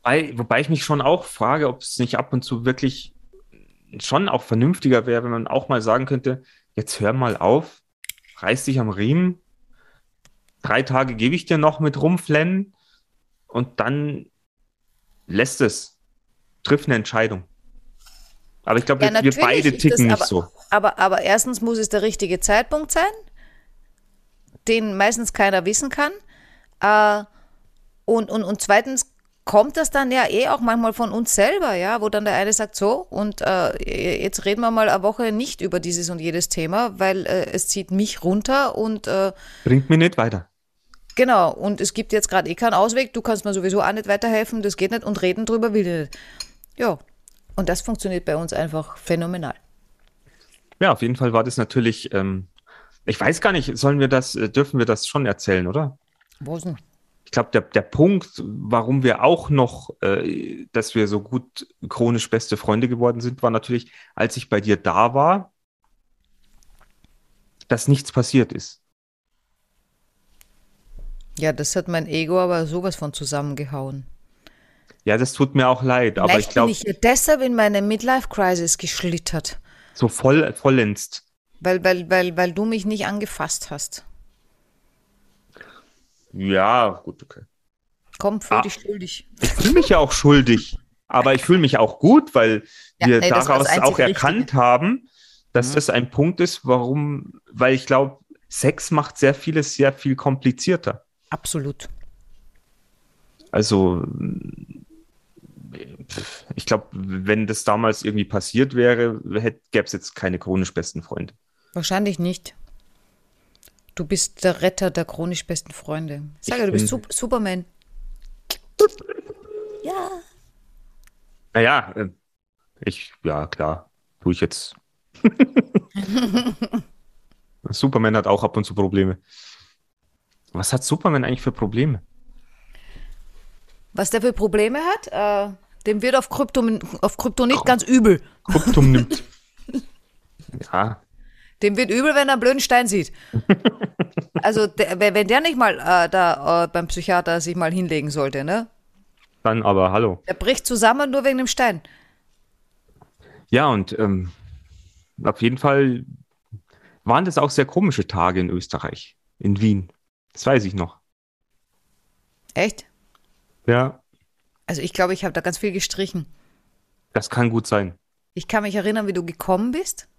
Wobei, wobei ich mich schon auch frage, ob es nicht ab und zu wirklich schon auch vernünftiger wäre, wenn man auch mal sagen könnte, jetzt hör mal auf, reiß dich am Riemen, drei Tage gebe ich dir noch mit rumflennen und dann lässt es, triff eine Entscheidung. Aber ich glaube, Ja, wir beide ticken das nicht so. Aber, aber erstens muss es der richtige Zeitpunkt sein, den meistens keiner wissen kann. Äh, und, und, und zweitens kommt das dann ja eh auch manchmal von uns selber, ja, wo dann der eine sagt so und äh, jetzt reden wir mal eine Woche nicht über dieses und jedes Thema, weil äh, es zieht mich runter und äh, Bringt mir nicht weiter. Genau, und es gibt jetzt gerade eh keinen Ausweg, du kannst mir sowieso auch nicht weiterhelfen, das geht nicht und reden drüber will ich nicht. Ja, und das funktioniert bei uns einfach phänomenal. Ja, auf jeden Fall war das natürlich, ähm, ich weiß gar nicht, sollen wir das, äh, dürfen wir das schon erzählen, oder? Wo denn? ich glaube, der, der Punkt, warum wir auch noch, äh, dass wir so gut chronisch beste Freunde geworden sind, war natürlich, als ich bei dir da war, dass nichts passiert ist. Ja, das hat mein Ego aber sowas von zusammengehauen. Ja, das tut mir auch leid, aber Vielleicht ich glaube, bin ich ja deshalb in meine Midlife-Crisis geschlittert, so voll, vollends. weil, weil, weil, weil du mich nicht angefasst hast. Ja, gut, okay. Komm, fühl Ah. dich schuldig. Ich fühle mich ja auch schuldig, aber ich fühle mich auch gut, weil Ja, wir nee, daraus auch erkannt Richtige. haben, dass Mhm. das ein Punkt ist, warum, weil ich glaube, Sex macht sehr vieles sehr viel komplizierter. Absolut. Also, ich glaube, wenn das damals irgendwie passiert wäre, gäbe es jetzt keine chronisch besten Freunde. Wahrscheinlich nicht. Du bist der Retter der chronisch besten Freunde. Sage, Ich du bist Sup Superman. Ja. Naja, äh, ich, ja, klar, tue ich jetzt. Superman hat auch ab und zu Probleme. Was hat Superman eigentlich für Probleme? Was der für Probleme hat? Äh, dem wird auf, Krypton auf Kryptonit ganz übel. Kryptum nimmt. ja, Dem wird übel, wenn er einen blöden Stein sieht. Also, der, wenn der nicht mal äh, da äh, beim Psychiater sich mal hinlegen sollte, ne? dann aber hallo. Der bricht zusammen nur wegen dem Stein. Ja, und ähm, auf jeden Fall waren das auch sehr komische Tage in Österreich, in Wien. Das weiß ich noch. Echt? Ja, Also, ich glaube, ich habe da ganz viel gestrichen. das kann gut sein. Ich kann mich erinnern, wie du gekommen bist.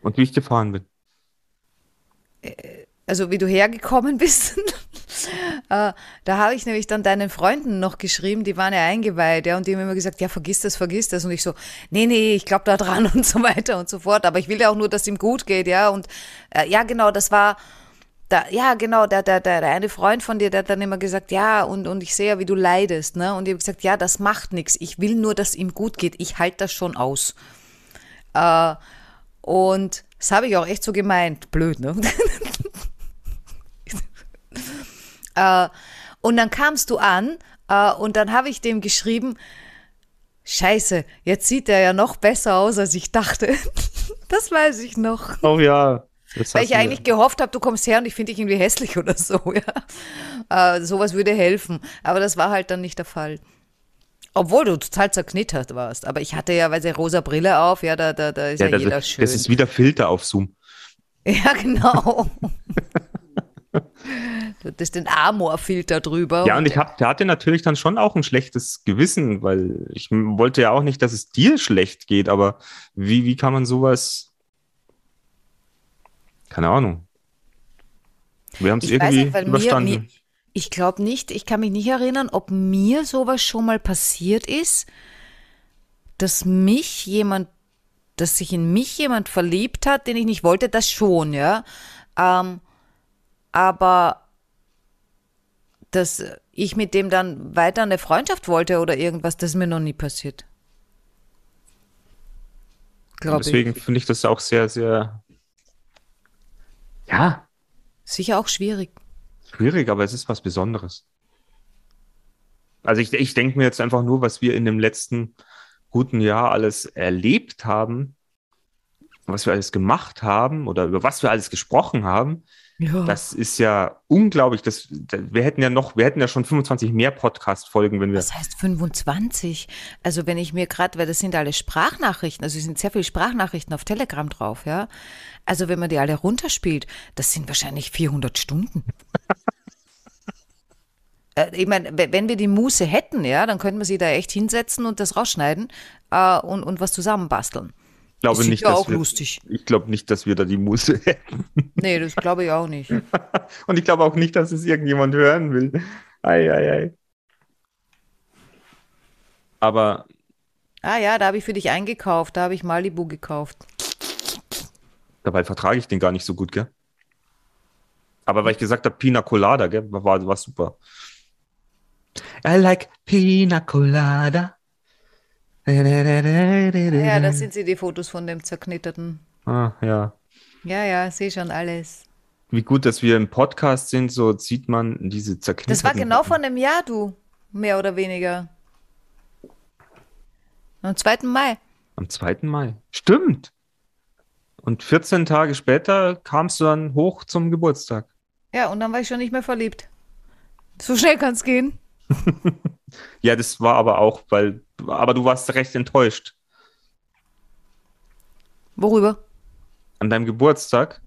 Und wie ich gefahren bin. also wie du hergekommen bist. äh, da habe ich nämlich dann deinen Freunden noch geschrieben, die waren ja eingeweiht, ja, und die haben immer gesagt, ja, vergiss das, vergiss das. Und ich so, nee, nee, ich glaube da dran und so weiter und so fort. Aber ich will ja auch nur, dass ihm gut geht, ja. Und äh, ja, genau, das war. Da, ja, genau, der, der, der, eine Freund von dir, der hat dann immer gesagt, ja, und, und ich sehe ja, wie du leidest, ne? Und ich habe gesagt, ja, das macht nichts. Ich will nur, dass ihm gut geht. Ich halte das schon aus. Äh, und das habe ich auch echt so gemeint. Blöd, ne? äh, und dann kamst du an äh, und dann habe ich dem geschrieben, Scheiße, jetzt sieht er ja noch besser aus, als ich dachte. das weiß ich noch. Oh ja. Das Weil ich eigentlich gehofft habe, du kommst her und ich finde dich irgendwie hässlich oder so, ja. Äh, sowas würde helfen. Aber das war halt dann nicht der Fall. Obwohl du total zerknittert warst. Aber ich hatte ja, weil sie rosa Brille auf, ja, da, da, da ist ja, ja, das, jeder schön. das ist wieder Filter auf Zoom. Ja, genau. du hattest den Amor-Filter drüber. Ja, und ich hab, hatte natürlich dann schon auch ein schlechtes Gewissen, weil ich wollte ja auch nicht, dass es dir schlecht geht, aber wie, wie kann man sowas. Keine Ahnung. Wir haben es irgendwie nicht, mir- überstanden. mir- Ich glaube nicht, ich kann mich nicht erinnern, ob mir sowas schon mal passiert ist, dass mich jemand, dass sich in mich jemand verliebt hat, den ich nicht wollte, das schon, ja. Ähm, aber dass ich mit dem dann weiter eine Freundschaft wollte oder irgendwas, das ist mir noch nie passiert. Glaube deswegen finde ich das auch sehr, sehr. Ja, Sicher auch schwierig. schwierig, aber es ist was Besonderes. Also ich, ich denke mir jetzt einfach nur, was wir in dem letzten guten Jahr alles erlebt haben, was wir alles gemacht haben oder über was wir alles gesprochen haben, Ja. das ist ja unglaublich. Das, da- wir hätten ja noch, wir hätten ja schon 25 mehr Podcast-Folgen, wenn wir. Was heißt 25? Also wenn ich mir gerade, weil das sind alle Sprachnachrichten, also es sind sehr viele Sprachnachrichten auf Telegram drauf, ja. Also wenn man die alle runterspielt, das sind wahrscheinlich 400 Stunden. Äh, Ich meine, we- wenn wir die Muße hätten, ja, dann könnten wir sie da echt hinsetzen und das rausschneiden äh, und, und was zusammenbasteln. Ich glaube ist nicht, dass auch wir, lustig. Ich glaube nicht, dass wir da die Muße hätten. Nee, das glaube ich auch nicht. Und ich glaube auch nicht, dass es irgendjemand hören will. Ei, ei, ei. Aber Ah ja, da habe ich für dich eingekauft, da habe ich Malibu gekauft. dabei vertrage ich den gar nicht so gut, gell? Aber weil ich gesagt habe, Pina Colada, gell, war, war super. I like Pina Colada. Ja, das sind sie, die Fotos von dem zerknitterten. Ah, ja. Ja, ja, sehe schon alles. Wie gut, dass wir im Podcast sind, so sieht man diese zerknitterten. Das war genau vor einem Jahr, du. Mehr oder weniger. Am 2. Mai. Am 2. Mai. Stimmt. Und 14 Tage später kamst du dann hoch zum Geburtstag. Ja, und dann war ich schon nicht mehr verliebt. So schnell kann es gehen. Ja, das war aber auch, weil, aber du warst recht enttäuscht Worüber? an deinem Geburtstag,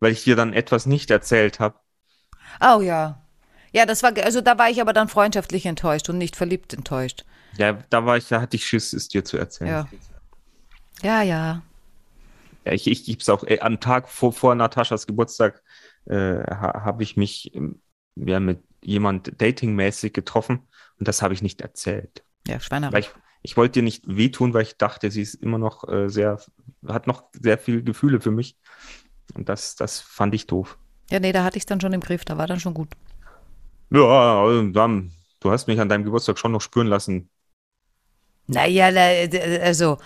weil ich dir dann etwas nicht erzählt habe. Oh ja. Ja, das war, also da war ich aber dann freundschaftlich enttäuscht und nicht verliebt enttäuscht. Ja, da war ich, da hatte ich Schiss, es dir zu erzählen. Ja. Ja, ja. Ja, ich, ich gib's auch, äh, am Tag vor, vor Nataschas Geburtstag äh, ha, habe ich mich ähm, ja, mit jemand datingmäßig getroffen und das habe ich nicht erzählt. Ja, Schweinerei. ich, ich wollte dir nicht wehtun, weil ich dachte, sie ist immer noch äh, sehr, hat noch sehr viel Gefühle für mich. Und das, das fand ich doof. Ja, nee, da hatte ich es dann schon im Griff, da war dann schon gut. Ja, also du hast mich an deinem Geburtstag schon noch spüren lassen. Naja, also,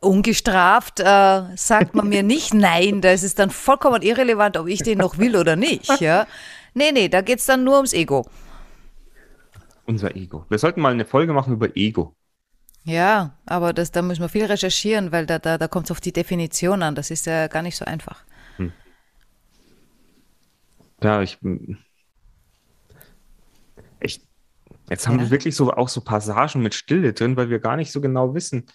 ungestraft äh, sagt man mir nicht nein. Da ist es dann vollkommen irrelevant, ob ich den noch will oder nicht. Ja? Nee, nee, da geht es dann nur ums Ego. Unser Ego. Wir sollten mal eine Folge machen über Ego. Ja, aber das, da müssen wir viel recherchieren, weil da, da, da kommt es auf die Definition an. Das ist ja gar nicht so einfach. Ja, ich. Ich. Jetzt haben Ja. wir wirklich so auch so Passagen mit Stille drin, weil wir gar nicht so genau wissen,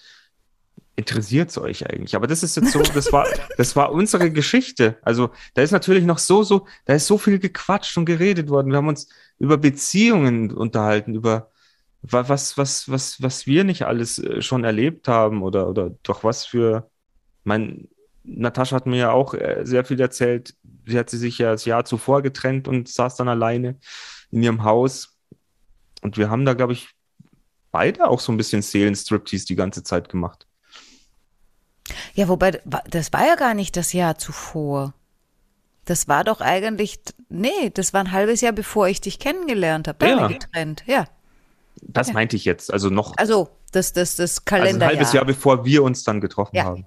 interessiert es euch eigentlich? Aber das ist jetzt so, das war, das war unsere Geschichte. Also da ist natürlich noch so, so, da ist so viel gequatscht und geredet worden. Wir haben uns über Beziehungen unterhalten, über wa- was, was, was, was wir nicht alles äh, schon erlebt haben oder, oder doch was für, mein, Natascha hat mir ja auch äh, sehr viel erzählt. Sie hat sie sich ja das Jahr zuvor getrennt und saß dann alleine in ihrem Haus. Und wir haben da, glaube ich, beide auch so ein bisschen Seelenstriptease die ganze Zeit gemacht. Ja, wobei, das war ja gar nicht das Jahr zuvor. Das war doch eigentlich, nee, das war ein halbes Jahr, bevor ich dich kennengelernt habe. Ja. getrennt, ja. Das meinte ich jetzt. Also noch Also, das, das, das also ein Kalenderjahr. halbes Jahr, bevor wir uns dann getroffen Ja. haben.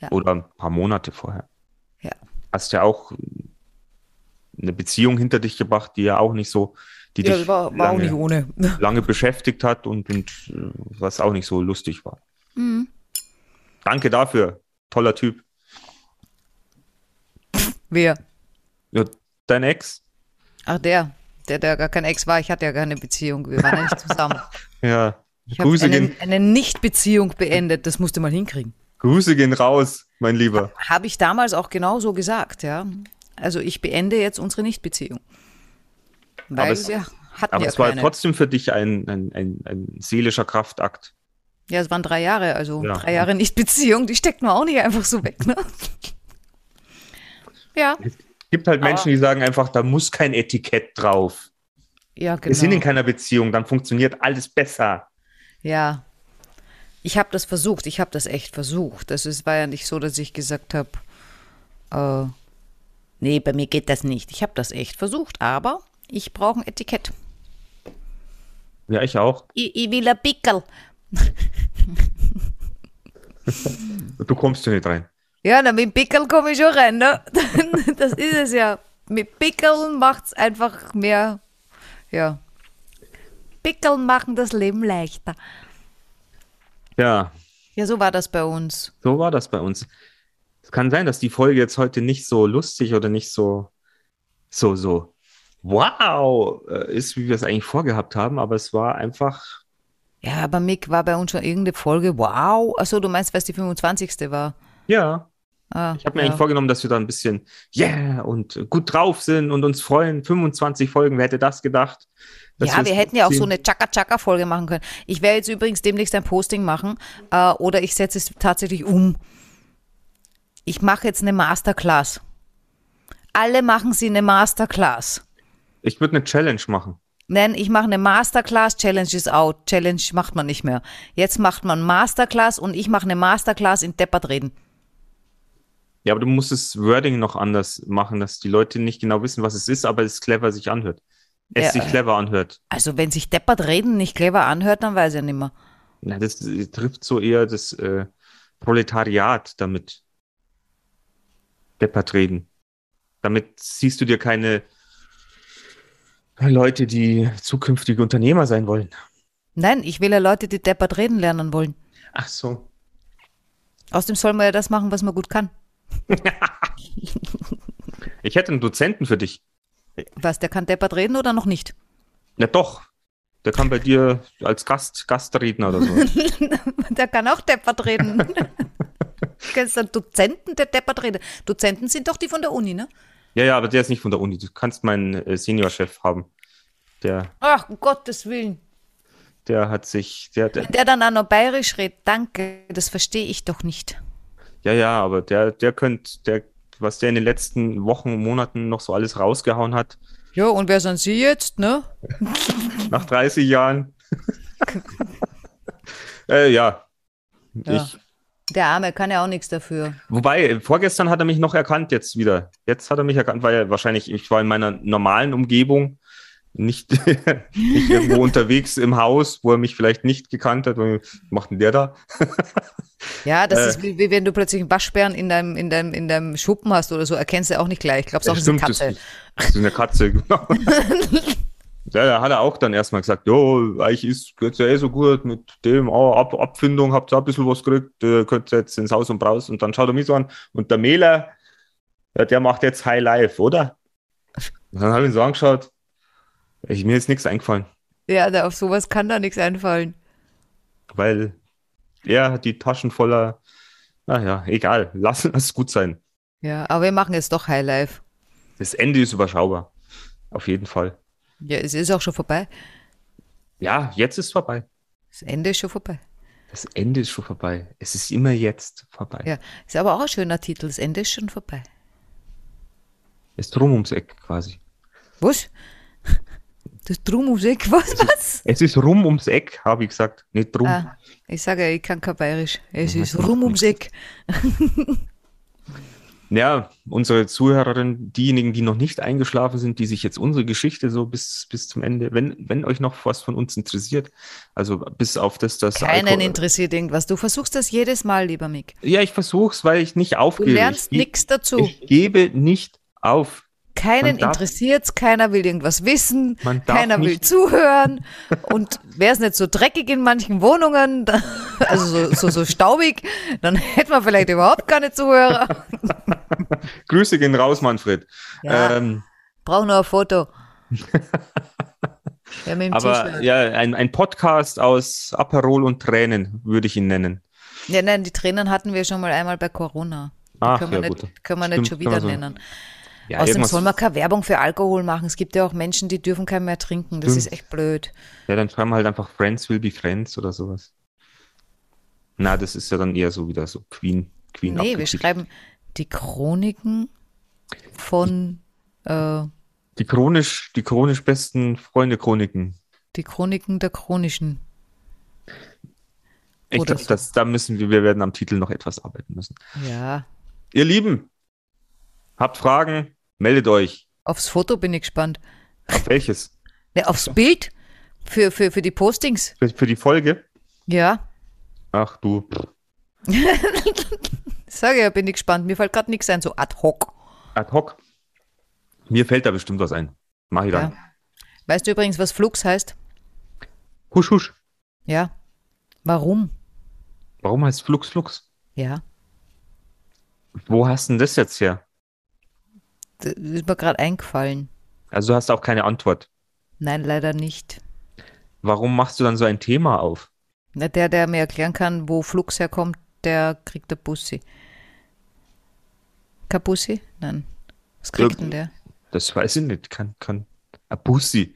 Ja. Oder ein paar Monate vorher. Ja. Hast ja auch eine Beziehung hinter dich gebracht, die ja auch nicht so, die Ja, dich war, war auch lange, nicht ohne. lange beschäftigt hat und, und äh, was auch nicht so lustig war. Mhm. Danke dafür. Toller Typ. Wer? Ja, dein Ex? Ach, der. Der, der gar kein Ex war. Ich hatte ja gar keine Beziehung. Wir waren ja nicht zusammen. Ja. Ich habe Grüße eine, gehen, eine Nicht-Beziehung beendet. Das musste man hinkriegen. Grüße gehen raus, mein Lieber. Habe ich damals auch genau so gesagt, ja. Also ich beende jetzt unsere Nicht-Beziehung. Weil Aber es- wir hatten Aber ja es war keine. trotzdem für dich ein, ein, ein, ein seelischer Kraftakt. Ja, es waren drei Jahre, also Ja. drei Jahre Nicht-Beziehung, die steckt man auch nicht einfach so weg, ne? Ja, Es gibt halt Menschen, die sagen einfach, da muss kein Etikett drauf. ja, Wir sind in genau. keiner Beziehung, dann funktioniert alles besser. Ja. Ich habe das versucht, ich habe das echt versucht. Das ist, war ja nicht so, dass ich gesagt habe, äh, nee, bei mir geht das nicht. Ich habe das echt versucht, aber ich brauche ein Etikett. Ja, ich auch. Ich, ich will ein Pickel. Du kommst ja nicht rein. Ja, na, mit Pickel komme ich schon rein, ne? Das ist es ja. Mit Pickeln macht es einfach mehr, ja. Pickeln machen das Leben leichter. Ja, Ja, so war das bei uns. so war das bei uns. Es kann sein, dass die Folge jetzt heute nicht so lustig oder nicht so, so, so, wow, äh, ist, wie wir es eigentlich vorgehabt haben, aber es war einfach, Ja, aber Mick war bei uns schon irgendeine Folge. Wow. Achso, du meinst, weil es die 25. war. ja, Ah, Ich habe mir ja. eigentlich vorgenommen, dass wir da ein bisschen yeah und gut drauf sind und uns freuen. 25 Folgen, wer hätte das gedacht? Ja, wir hätten ja auch so eine Chaka-Chaka-Folge machen können. Ich werde jetzt übrigens demnächst ein Posting machen äh, oder ich setze es tatsächlich um. Ich mache jetzt eine Masterclass. Alle machen sie eine Masterclass. Ich würde eine Challenge machen. Nein, ich mache eine Masterclass, Challenge is out. Challenge macht man nicht mehr. Jetzt macht man Masterclass und ich mache eine Masterclass in Deppert reden. Ja, aber du musst das Wording noch anders machen, dass die Leute nicht genau wissen, was es ist, aber es clever sich anhört. Es Ja, sich clever anhört. Also wenn sich Deppert reden nicht clever anhört, dann weiß ich nicht mehr. Na, das trifft so eher das äh, Proletariat damit. Deppert reden. Damit siehst du dir keine Leute, die zukünftige Unternehmer sein wollen. Nein, ich will ja Leute, die Deppert reden lernen wollen. Ach so. Außerdem soll man ja das machen, was man gut kann. Ich hätte einen Dozenten für dich. Was, der kann Deppert reden oder noch nicht? Na doch. Der kann bei dir als Gast, Gastredner oder so. Der kann auch Deppert reden. du kennst einen Dozenten, der Deppert redet. Dozenten sind doch die von der Uni, ne? Ja, ja, aber der ist nicht von der Uni. Du kannst meinen äh, Seniorchef haben. Der, Ach, um Gottes Willen. der hat sich, der, der, Der dann auch noch bayerisch redet. Danke, das verstehe ich doch nicht. ja, ja, aber der, der könnte, der, was der in den letzten Wochen, Monaten noch so alles rausgehauen hat, Ja, und wer sind Sie jetzt, ne? nach 30 Jahren. äh, ja. Ja. Ich, Der Arme kann ja auch nichts dafür. wobei, vorgestern hat er mich noch erkannt, jetzt wieder. Jetzt hat er mich erkannt, weil er wahrscheinlich, ich war in meiner normalen Umgebung Nicht, nicht irgendwo unterwegs im Haus, wo er mich vielleicht nicht gekannt hat. Was macht denn der da? Ja, das Äh. ist wie, wie wenn du plötzlich einen Waschbären in deinem, in deinem, in deinem Schuppen hast oder so, erkennst du auch nicht gleich. Ich glaube, es ist auch eine Katze. das ist eine Katze, genau. Ja, da hat er auch dann erstmal gesagt, jo, eigentlich ist, geht's ja eh so gut mit dem, oh, Ab Abfindung, habt ihr ein bisschen was gekriegt, äh, könnt ihr jetzt ins Haus und Braus und dann schaut er mich so an und der Mähler, ja, der macht jetzt High Life, oder? Und dann habe ich ihn so angeschaut, ich, mir ist nichts eingefallen, Ja, da, auf sowas kann da nichts einfallen. weil er hat die Taschen voller, naja, egal, lass es gut sein. Ja, aber wir machen jetzt doch Highlife. Das Ende ist überschaubar, auf jeden Fall. Ja, es ist auch schon vorbei. Ja, jetzt ist vorbei. Das Ende ist schon vorbei. Das Ende ist schon vorbei. Es ist immer jetzt vorbei. Ja, ist aber auch ein schöner Titel. Das Ende ist schon vorbei. Ist drum ums Eck quasi. Was? Das Drum ums Eck, was? was? Es ist rum ums Eck, habe ich gesagt. Nicht drum. Ah, ich sage, ja, ich kann kein Bayerisch. Es ist rum ums Eck. Ja, unsere Zuhörerinnen, diejenigen, die noch nicht eingeschlafen sind, die sich jetzt unsere Geschichte so bis, bis zum Ende, wenn, wenn euch noch was von uns interessiert, also bis auf das, das Keinen Alkohol- interessiert irgendwas. Du versuchst das jedes Mal, lieber Mick. Ja, ich versuch's, weil ich nicht Du aufgebe. lernst ich, ge- nichts dazu. Ich gebe nicht auf. Keinen man darf- interessiert's, keiner will irgendwas wissen, Man keiner will zuhören. Und wäre es nicht so dreckig in manchen Wohnungen, da- also so, so, so staubig, dann hätten wir vielleicht überhaupt keine Zuhörer. Grüße gehen raus, Manfred. Ja. Ähm, Brauch nur ein Foto. Aber ja, ein, ein Podcast aus Aperol und Tränen würde ich ihn nennen. Ja, nein, die Tränen hatten wir schon mal einmal bei Corona. Ach, können wir ja, nicht, gut. können wir Stimmt, nicht schon wieder wir so- nennen. Ja, Außerdem soll man keine Werbung für Alkohol machen. Es gibt ja auch Menschen, die dürfen keinen mehr trinken. Das Stimmt. ist echt blöd. Ja, dann schreiben wir halt einfach Friends will be Friends oder sowas. Na, das ist ja dann eher so wieder so Queen. Queen Nee, wir schreiben die Chroniken von äh, Die chronisch, die chronisch besten Freunde-Chroniken. die Chroniken der Chronischen. Ich glaube, das, da müssen wir, wir werden am Titel noch etwas arbeiten müssen. Ja. Ihr Lieben, habt Fragen, meldet euch. Aufs Foto bin ich gespannt. Auf welches? Ne, aufs Bild für, für, für die Postings. Für, für die Folge? Ja. Ach du. Sage ja, bin ich gespannt. Mir fällt gerade nichts ein, so ad hoc. Ad hoc. Mir fällt da bestimmt was ein. Mach ich dann. Ja. Weißt du übrigens, was Flux heißt? Husch, husch. Ja. Warum? Warum heißt Flux Flux? Ja. Wo hast denn das jetzt her? Das ist mir gerade eingefallen. Also du hast auch keine Antwort. Nein, leider nicht. Warum machst du dann so ein Thema auf? Na, Der, der mir erklären kann, wo Flux herkommt, der kriegt der Bussi. Kein Bussi? Nein. Was kriegt denn der? Das weiß ich nicht. Kann, kann. A Bussi.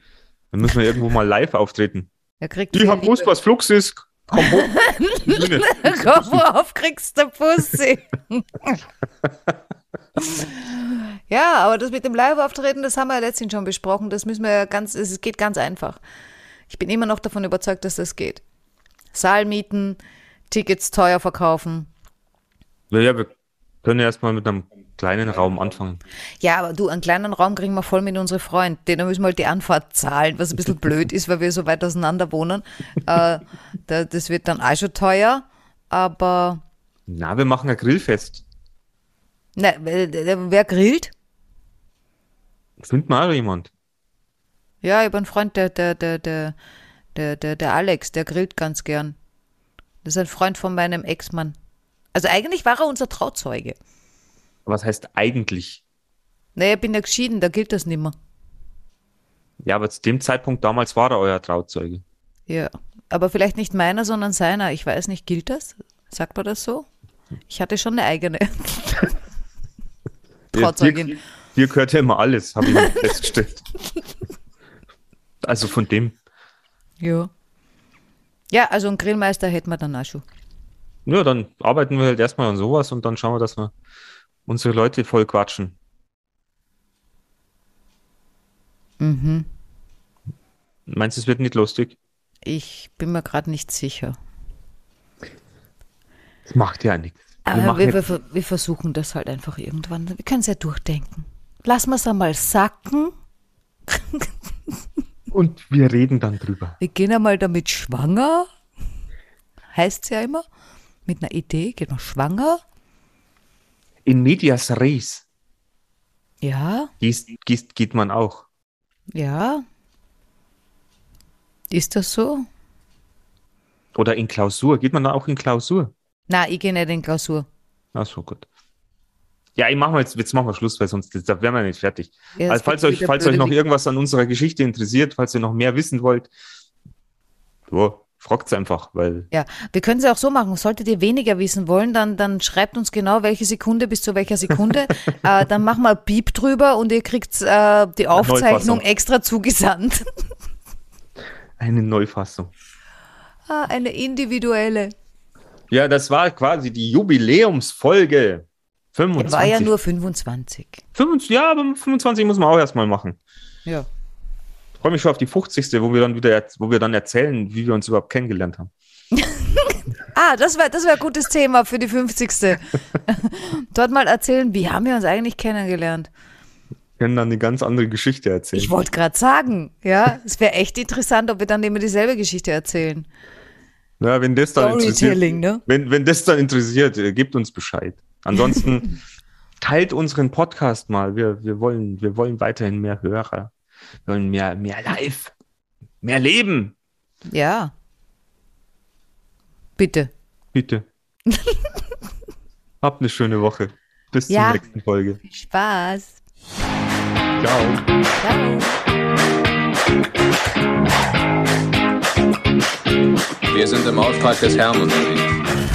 Dann müssen wir irgendwo mal live auftreten. Er kriegt Ich hab gewusst, was Flux ist. Komm hoch. Komm, worauf kriegst du Bussi? ja, aber das mit dem Live-Auftreten, das haben wir ja letztens schon besprochen. Das müssen wir ja ganz, es geht ganz einfach. Ich bin immer noch davon überzeugt, dass das geht. Saal mieten, Tickets teuer verkaufen. Ja, ja, wir können ja erstmal mit einem kleinen Raum anfangen. Ja, aber du, einen kleinen Raum kriegen wir voll mit unseren Freunden. Denen müssen wir halt die Anfahrt zahlen, was ein bisschen blöd ist, weil wir so weit auseinander wohnen. Äh, da, das wird dann auch schon teuer, aber Na, wir machen ein Grillfest. Na, wer, grillt? Findet mal jemand. Ja, ich habe einen Freund, der, der, der, der, der, der, der Alex, der grillt ganz gern. Das ist ein Freund von meinem Ex-Mann. Also eigentlich war er unser Trauzeuge. Was heißt eigentlich? Naja, ich bin ja geschieden, da gilt das nicht mehr. Ja, aber zu dem Zeitpunkt damals war er euer Trauzeuge. Ja, aber vielleicht nicht meiner, sondern seiner. Ich weiß nicht, gilt das? Sagt man das so? Ich hatte schon eine eigene Trauzeugin. Dir, dir gehört ja immer alles, habe ich festgestellt. Also von dem. Ja. Ja, also einen Grillmeister hätten wir dann auch schon. Ja, dann arbeiten wir halt erstmal an sowas und dann schauen wir, dass wir unsere Leute voll quatschen. Mhm. Meinst du, es wird nicht lustig? Ich bin mir gerade nicht sicher. Das macht ja nichts. Wir Aber wir, jetzt- wir, wir versuchen das halt einfach irgendwann. Wir können es ja durchdenken. Lassen wir es einmal sacken. Und wir reden dann drüber. Wir gehen einmal damit schwanger. Heißt es ja immer. Mit einer Idee geht man schwanger. In medias res Ja, gießt, gießt, geht man auch. ja. Ist das so? Oder in Klausur. Geht man da auch in Klausur? Na, ich gehe nicht in Klausur. Ach so, gut. Ja, ich mach mal jetzt, jetzt machen wir Schluss, weil sonst da wären wir nicht fertig. Ja, also, es falls euch, falls euch noch irgendwas an unserer Geschichte interessiert, falls ihr noch mehr wissen wollt, ja, fragt's einfach, weil Ja, wir können es auch so machen. Solltet ihr weniger wissen wollen, dann, dann schreibt uns genau, welche Sekunde bis zu welcher Sekunde. äh, dann machen wir ein Piep drüber und ihr kriegt äh, die Aufzeichnung extra zugesandt. eine Neufassung. ah, eine individuelle. Ja, das war quasi die Jubiläumsfolge. 25. War ja nur 25. 25, ja, aber 25 muss man auch erstmal machen. Ja. Ich freue mich schon auf die 50. wo wir dann wieder, wo wir dann erzählen, wie wir uns überhaupt kennengelernt haben. Ah, das wäre das wär ein gutes Thema für die 50. Dort mal erzählen, wie haben wir uns eigentlich kennengelernt? Wir können dann eine ganz andere Geschichte erzählen. Ich wollte gerade sagen, ja, es wäre echt interessant, ob wir dann immer dieselbe Geschichte erzählen. Ja, wenn das dann interessiert, ne? wenn, wenn das dann interessiert, äh, gebt uns Bescheid. Ansonsten teilt unseren Podcast mal. Wir, wir, wollen, wir wollen weiterhin mehr Hörer. Wir wollen mehr, mehr Live, mehr Leben. Ja. Bitte. Bitte. Habt eine schöne Woche. Bis Ja. zur nächsten Folge. Viel Spaß. Ciao. Ciao. Wir sind im Auftrag des Herrn unterwegs.